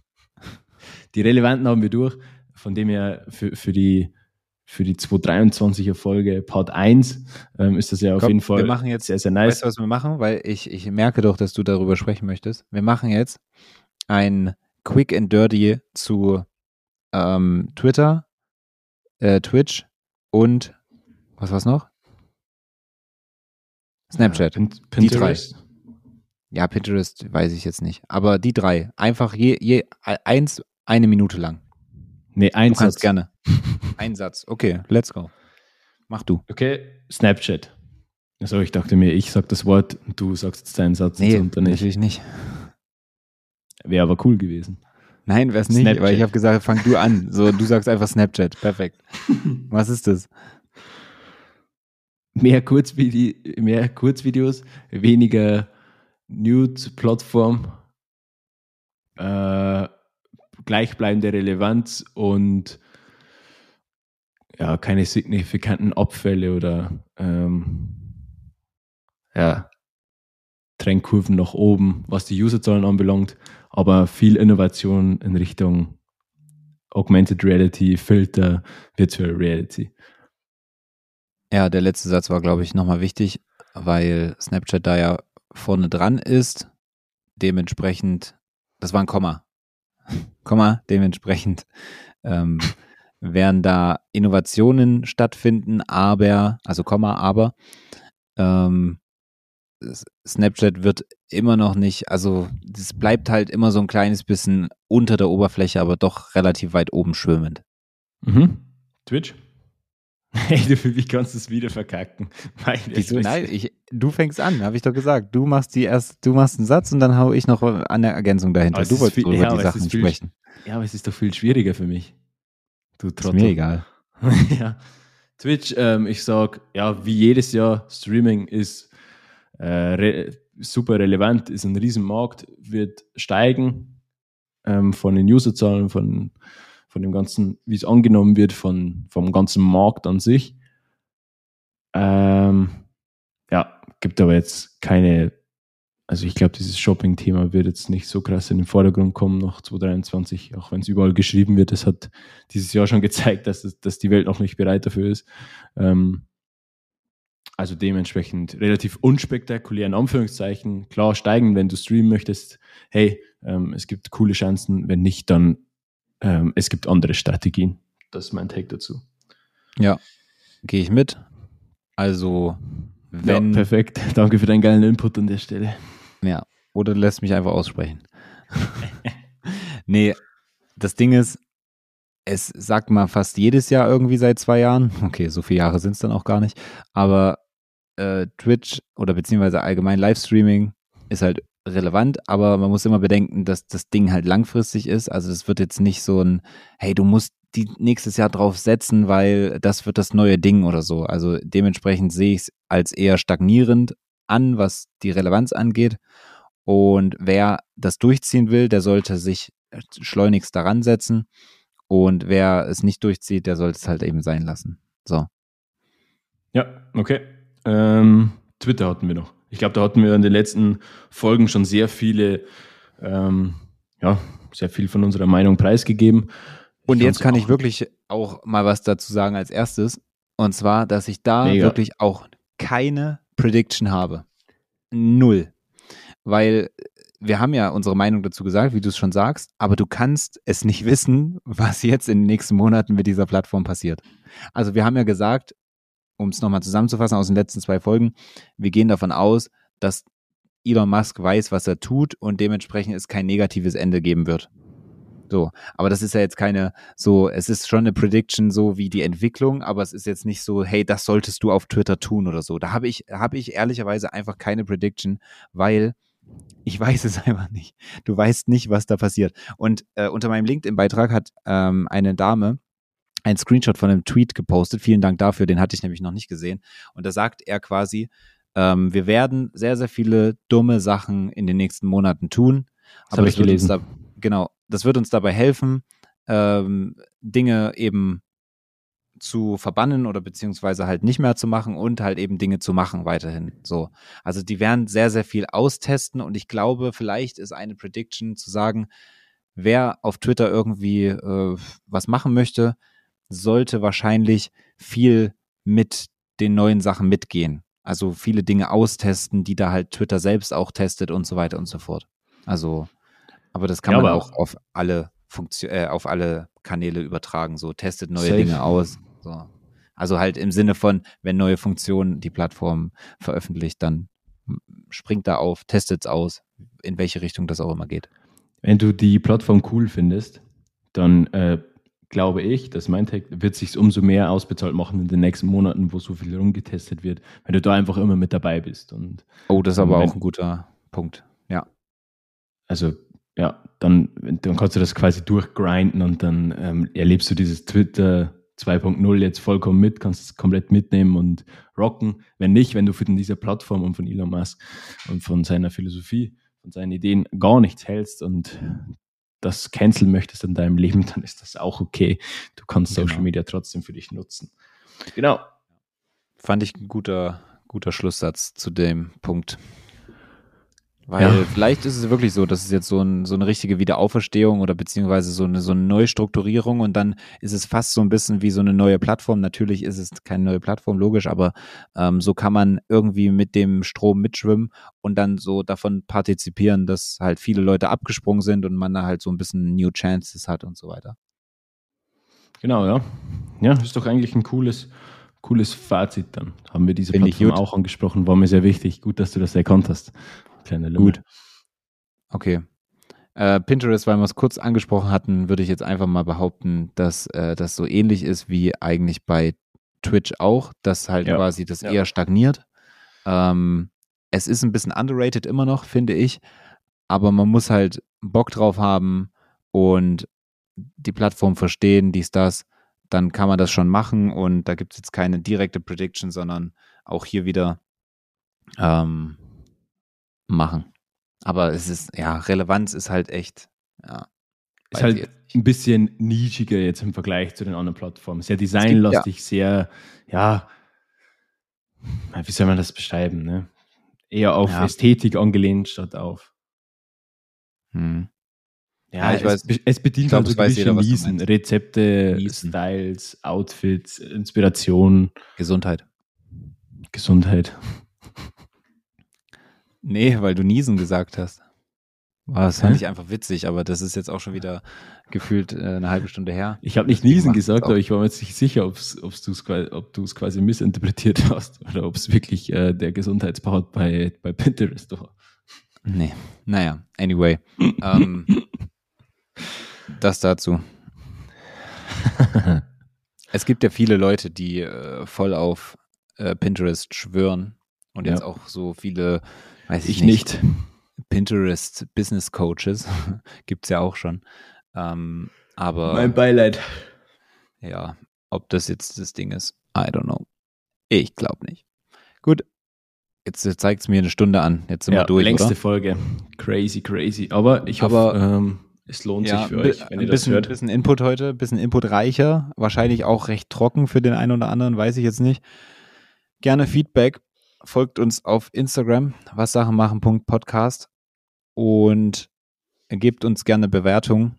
die relevanten haben wir durch. Von dem her für, für die für die 223er Folge Part 1 ähm, ist das ja auf Komm, jeden Fall wir machen jetzt, sehr, sehr nice. Weißt du, was wir machen? Weil ich, ich merke doch, dass du darüber sprechen möchtest. Wir machen jetzt ein Quick and Dirty zu ähm, Twitter, äh, Twitch und was war's noch? Snapchat. Ja, Pinterest. Ja, Pinterest weiß ich jetzt nicht. Aber die drei. Einfach je, je eins, eine Minute lang. Nee, ein Satz. gerne. ein Satz. Okay, let's go. Mach du. Okay, Snapchat. Also ich dachte mir, ich sag das Wort und du sagst jetzt deinen Satz. Nee, natürlich nicht. Wäre aber cool gewesen. Nein, wäre es nicht, Snapchat. weil ich habe gesagt, fang du an. So, du sagst einfach Snapchat. Perfekt. Was ist das? Mehr, Kurzvide mehr Kurzvideos, weniger Nude-Plattform, äh, gleichbleibende Relevanz und ja, keine signifikanten Abfälle oder ähm, ja, Trendkurven nach oben, was die Userzahlen anbelangt aber viel Innovation in Richtung Augmented Reality, Filter, Virtual Reality. Ja, der letzte Satz war, glaube ich, nochmal wichtig, weil Snapchat da ja vorne dran ist. Dementsprechend, das war ein Komma. Komma, dementsprechend ähm, werden da Innovationen stattfinden, aber, also Komma, aber ähm, Snapchat wird immer noch nicht, also es bleibt halt immer so ein kleines bisschen unter der Oberfläche, aber doch relativ weit oben schwimmend. Mhm. Twitch? Hey, du, wie kannst du es wieder verkacken? Wieso? Nein, ich, du fängst an, habe ich doch gesagt. Du machst die erst, du machst einen Satz und dann hau ich noch eine Ergänzung dahinter. Du wolltest viel, über ja, die Sachen viel, sprechen. Ja, aber es ist doch viel schwieriger für mich. Du Trottel. Ist mir egal. ja. Twitch, ähm, ich sag, ja, wie jedes Jahr, Streaming ist äh, re super relevant, ist ein Riesenmarkt, wird steigen ähm, von den Userzahlen, von, von dem ganzen, wie es angenommen wird, von, vom ganzen Markt an sich. Ähm, ja, gibt aber jetzt keine, also ich glaube, dieses Shopping-Thema wird jetzt nicht so krass in den Vordergrund kommen nach 2023, auch wenn es überall geschrieben wird. Das hat dieses Jahr schon gezeigt, dass, das, dass die Welt noch nicht bereit dafür ist. Ähm, also dementsprechend relativ unspektakulär in Anführungszeichen. Klar steigen, wenn du streamen möchtest. Hey, ähm, es gibt coole Chancen. Wenn nicht, dann ähm, es gibt andere Strategien. Das ist mein Take dazu. Ja, gehe ich mit. Also, wenn. Ja, perfekt. Danke für deinen geilen Input an der Stelle. Ja, oder lässt mich einfach aussprechen. nee, das Ding ist, es sagt mal fast jedes Jahr irgendwie seit zwei Jahren. Okay, so viele Jahre sind es dann auch gar nicht. Aber äh, Twitch oder beziehungsweise allgemein Livestreaming ist halt relevant, aber man muss immer bedenken, dass das Ding halt langfristig ist. Also es wird jetzt nicht so ein, hey, du musst die nächstes Jahr drauf setzen, weil das wird das neue Ding oder so. Also dementsprechend sehe ich es als eher stagnierend an, was die Relevanz angeht. Und wer das durchziehen will, der sollte sich schleunigst daran setzen. Und wer es nicht durchzieht, der sollte es halt eben sein lassen. So. Ja, okay. Ähm, Twitter hatten wir noch. Ich glaube, da hatten wir in den letzten Folgen schon sehr viele, ähm, ja, sehr viel von unserer Meinung preisgegeben. Und jetzt kann ich wirklich auch mal was dazu sagen als erstes. Und zwar, dass ich da Mega. wirklich auch keine Prediction habe. Null. Weil wir haben ja unsere Meinung dazu gesagt, wie du es schon sagst, aber du kannst es nicht wissen, was jetzt in den nächsten Monaten mit dieser Plattform passiert. Also wir haben ja gesagt, um es nochmal zusammenzufassen aus den letzten zwei Folgen, wir gehen davon aus, dass Elon Musk weiß, was er tut und dementsprechend es kein negatives Ende geben wird. So, aber das ist ja jetzt keine so, es ist schon eine Prediction so wie die Entwicklung, aber es ist jetzt nicht so, hey, das solltest du auf Twitter tun oder so. Da habe ich, habe ich ehrlicherweise einfach keine Prediction, weil ich weiß es einfach nicht. Du weißt nicht, was da passiert. Und äh, unter meinem LinkedIn-Beitrag hat ähm, eine Dame ein Screenshot von einem Tweet gepostet. Vielen Dank dafür, den hatte ich nämlich noch nicht gesehen. Und da sagt er quasi, ähm, wir werden sehr, sehr viele dumme Sachen in den nächsten Monaten tun. Das aber ich gelesen. Da, genau, das wird uns dabei helfen, ähm, Dinge eben zu verbannen oder beziehungsweise halt nicht mehr zu machen und halt eben Dinge zu machen weiterhin. So. Also die werden sehr, sehr viel austesten und ich glaube, vielleicht ist eine Prediction zu sagen, wer auf Twitter irgendwie äh, was machen möchte, sollte wahrscheinlich viel mit den neuen Sachen mitgehen. Also viele Dinge austesten, die da halt Twitter selbst auch testet und so weiter und so fort. Also aber das kann ja, man auch auf alle Funktion, äh, auf alle Kanäle übertragen. So testet neue Safe. Dinge aus. So. Also halt im Sinne von, wenn neue Funktionen die Plattform veröffentlicht, dann springt da auf, testet es aus, in welche Richtung das auch immer geht. Wenn du die Plattform cool findest, dann äh, glaube ich, dass MindTech wird sich umso mehr ausbezahlt machen in den nächsten Monaten, wo so viel rumgetestet wird, wenn du da einfach immer mit dabei bist. Und, oh, das ist aber wenn, auch ein guter Punkt. Ja. Also ja, dann, dann kannst du das quasi durchgrinden und dann ähm, erlebst du dieses Twitter 2.0 jetzt vollkommen mit, kannst es komplett mitnehmen und rocken. Wenn nicht, wenn du von dieser Plattform und von Elon Musk und von seiner Philosophie, von seinen Ideen gar nichts hältst und das canceln möchtest in deinem Leben, dann ist das auch okay. Du kannst genau. Social Media trotzdem für dich nutzen. Genau. Fand ich ein guter, guter Schlusssatz zu dem Punkt. Weil ja. vielleicht ist es wirklich so, dass es jetzt so, ein, so eine richtige Wiederauferstehung oder beziehungsweise so eine, so eine Neustrukturierung und dann ist es fast so ein bisschen wie so eine neue Plattform. Natürlich ist es keine neue Plattform, logisch, aber ähm, so kann man irgendwie mit dem Strom mitschwimmen und dann so davon partizipieren, dass halt viele Leute abgesprungen sind und man da halt so ein bisschen New Chances hat und so weiter. Genau, ja. Ja, ist doch eigentlich ein cooles, cooles Fazit dann. Haben wir diese Find Plattform auch angesprochen, war mir sehr wichtig. Gut, dass du das erkannt hast. Kleine Lümmel. Gut. Okay. Äh, Pinterest, weil wir es kurz angesprochen hatten, würde ich jetzt einfach mal behaupten, dass äh, das so ähnlich ist wie eigentlich bei Twitch auch, dass halt ja. quasi das ja. eher stagniert. Ähm, es ist ein bisschen underrated immer noch, finde ich, aber man muss halt Bock drauf haben und die Plattform verstehen, dies, das, dann kann man das schon machen und da gibt es jetzt keine direkte Prediction, sondern auch hier wieder ähm, machen. Aber es ist, ja, Relevanz ist halt echt, ja. Ist halt ein bisschen nischiger jetzt im Vergleich zu den anderen Plattformen. Sehr designlastig, ja. sehr, ja, wie soll man das beschreiben, ne? Eher auf ja. Ästhetik angelehnt statt auf. Hm. Ja, ja, ich es, weiß. Es bedient glaub, halt so jeder, Niesen, Rezepte, Niesen. Styles, Outfits, Inspiration. Gesundheit. Gesundheit. Nee, weil du Niesen gesagt hast. Das fand ich einfach witzig, aber das ist jetzt auch schon wieder gefühlt äh, eine halbe Stunde her. Ich habe nicht Niesen gesagt, aber ich war mir jetzt nicht sicher, ob's, ob's du's, ob du es quasi missinterpretiert hast oder ob es wirklich äh, der Gesundheitspart bei, bei Pinterest war. Nee, naja, anyway. ähm, das dazu. es gibt ja viele Leute, die äh, voll auf äh, Pinterest schwören Und ja. jetzt auch so viele, weiß ich, ich nicht, nicht. Pinterest Business Coaches gibt es ja auch schon. Ähm, aber. Mein Beileid. Ja, ob das jetzt das Ding ist, I don't know. Ich glaube nicht. Gut, jetzt zeigt es mir eine Stunde an. Jetzt sind ja, wir durch. Längste oder? Folge. Crazy, crazy. Aber ich hoffe, Aber, ähm, es lohnt ja, sich für euch, wenn ihr bisschen, das hört. Ein bisschen Input heute, ein bisschen inputreicher. Wahrscheinlich auch recht trocken für den einen oder anderen, weiß ich jetzt nicht. Gerne Feedback. Folgt uns auf Instagram, wassachenmachen.podcast und gebt uns gerne Bewertung,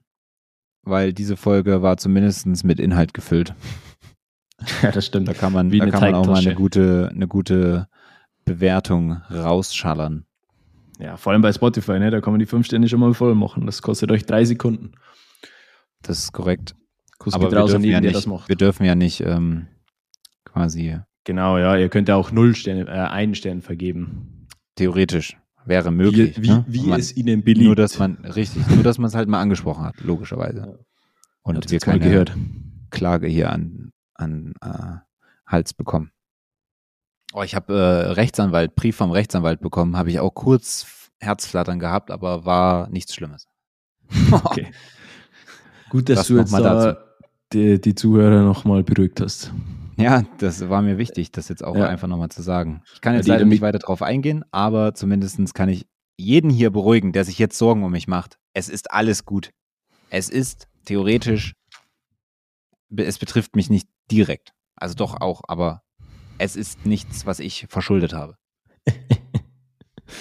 weil diese Folge war zumindest mit Inhalt gefüllt. Ja, das stimmt. Da kann man, Wie da kann man auch mal eine gute, eine gute Bewertung rausschallern. Ja, vor allem bei Spotify, ne? da kann man die fünf Sterne schon mal voll machen. Das kostet euch drei Sekunden. Das ist korrekt. Kuss Aber wir dürfen, ja nicht, wir dürfen ja nicht ähm, quasi. Genau, ja, ihr könnt ja auch null Sterne, äh, einen Stern vergeben. Theoretisch wäre möglich. Wie, wie, ne? wie man, es ihnen beliebt. Nur, dass man, richtig, nur, dass man es halt mal angesprochen hat, logischerweise. Und wir keine gehört. Klage hier an, an äh, Hals bekommen. Oh, ich habe äh, Rechtsanwalt, Brief vom Rechtsanwalt bekommen, habe ich auch kurz Herzflattern gehabt, aber war nichts Schlimmes. okay. Gut, dass das du jetzt da die, die Zuhörer nochmal beruhigt hast. Ja, das war mir wichtig, das jetzt auch ja. einfach nochmal zu sagen. Ich kann jetzt ja, leider nicht weiter drauf eingehen, aber zumindest kann ich jeden hier beruhigen, der sich jetzt Sorgen um mich macht. Es ist alles gut. Es ist theoretisch, es betrifft mich nicht direkt. Also doch auch, aber es ist nichts, was ich verschuldet habe.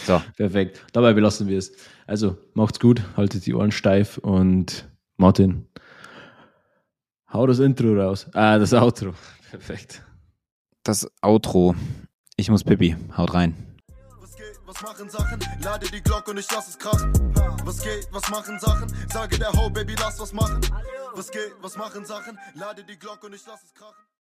so. Perfekt. Dabei belassen wir es. Also macht's gut, haltet die Ohren steif und Martin, hau das Intro raus. Ah, das Outro. Perfekt. Das Outro. Ich muss Pippi. Haut rein. Was machen Sachen? Lade die Glocke und ich lass es krachen. Was geht? Was machen Sachen? Sage der Ho, Baby, lass was machen. Was geht? Was machen Sachen? Lade die Glocke und ich lass es krachen.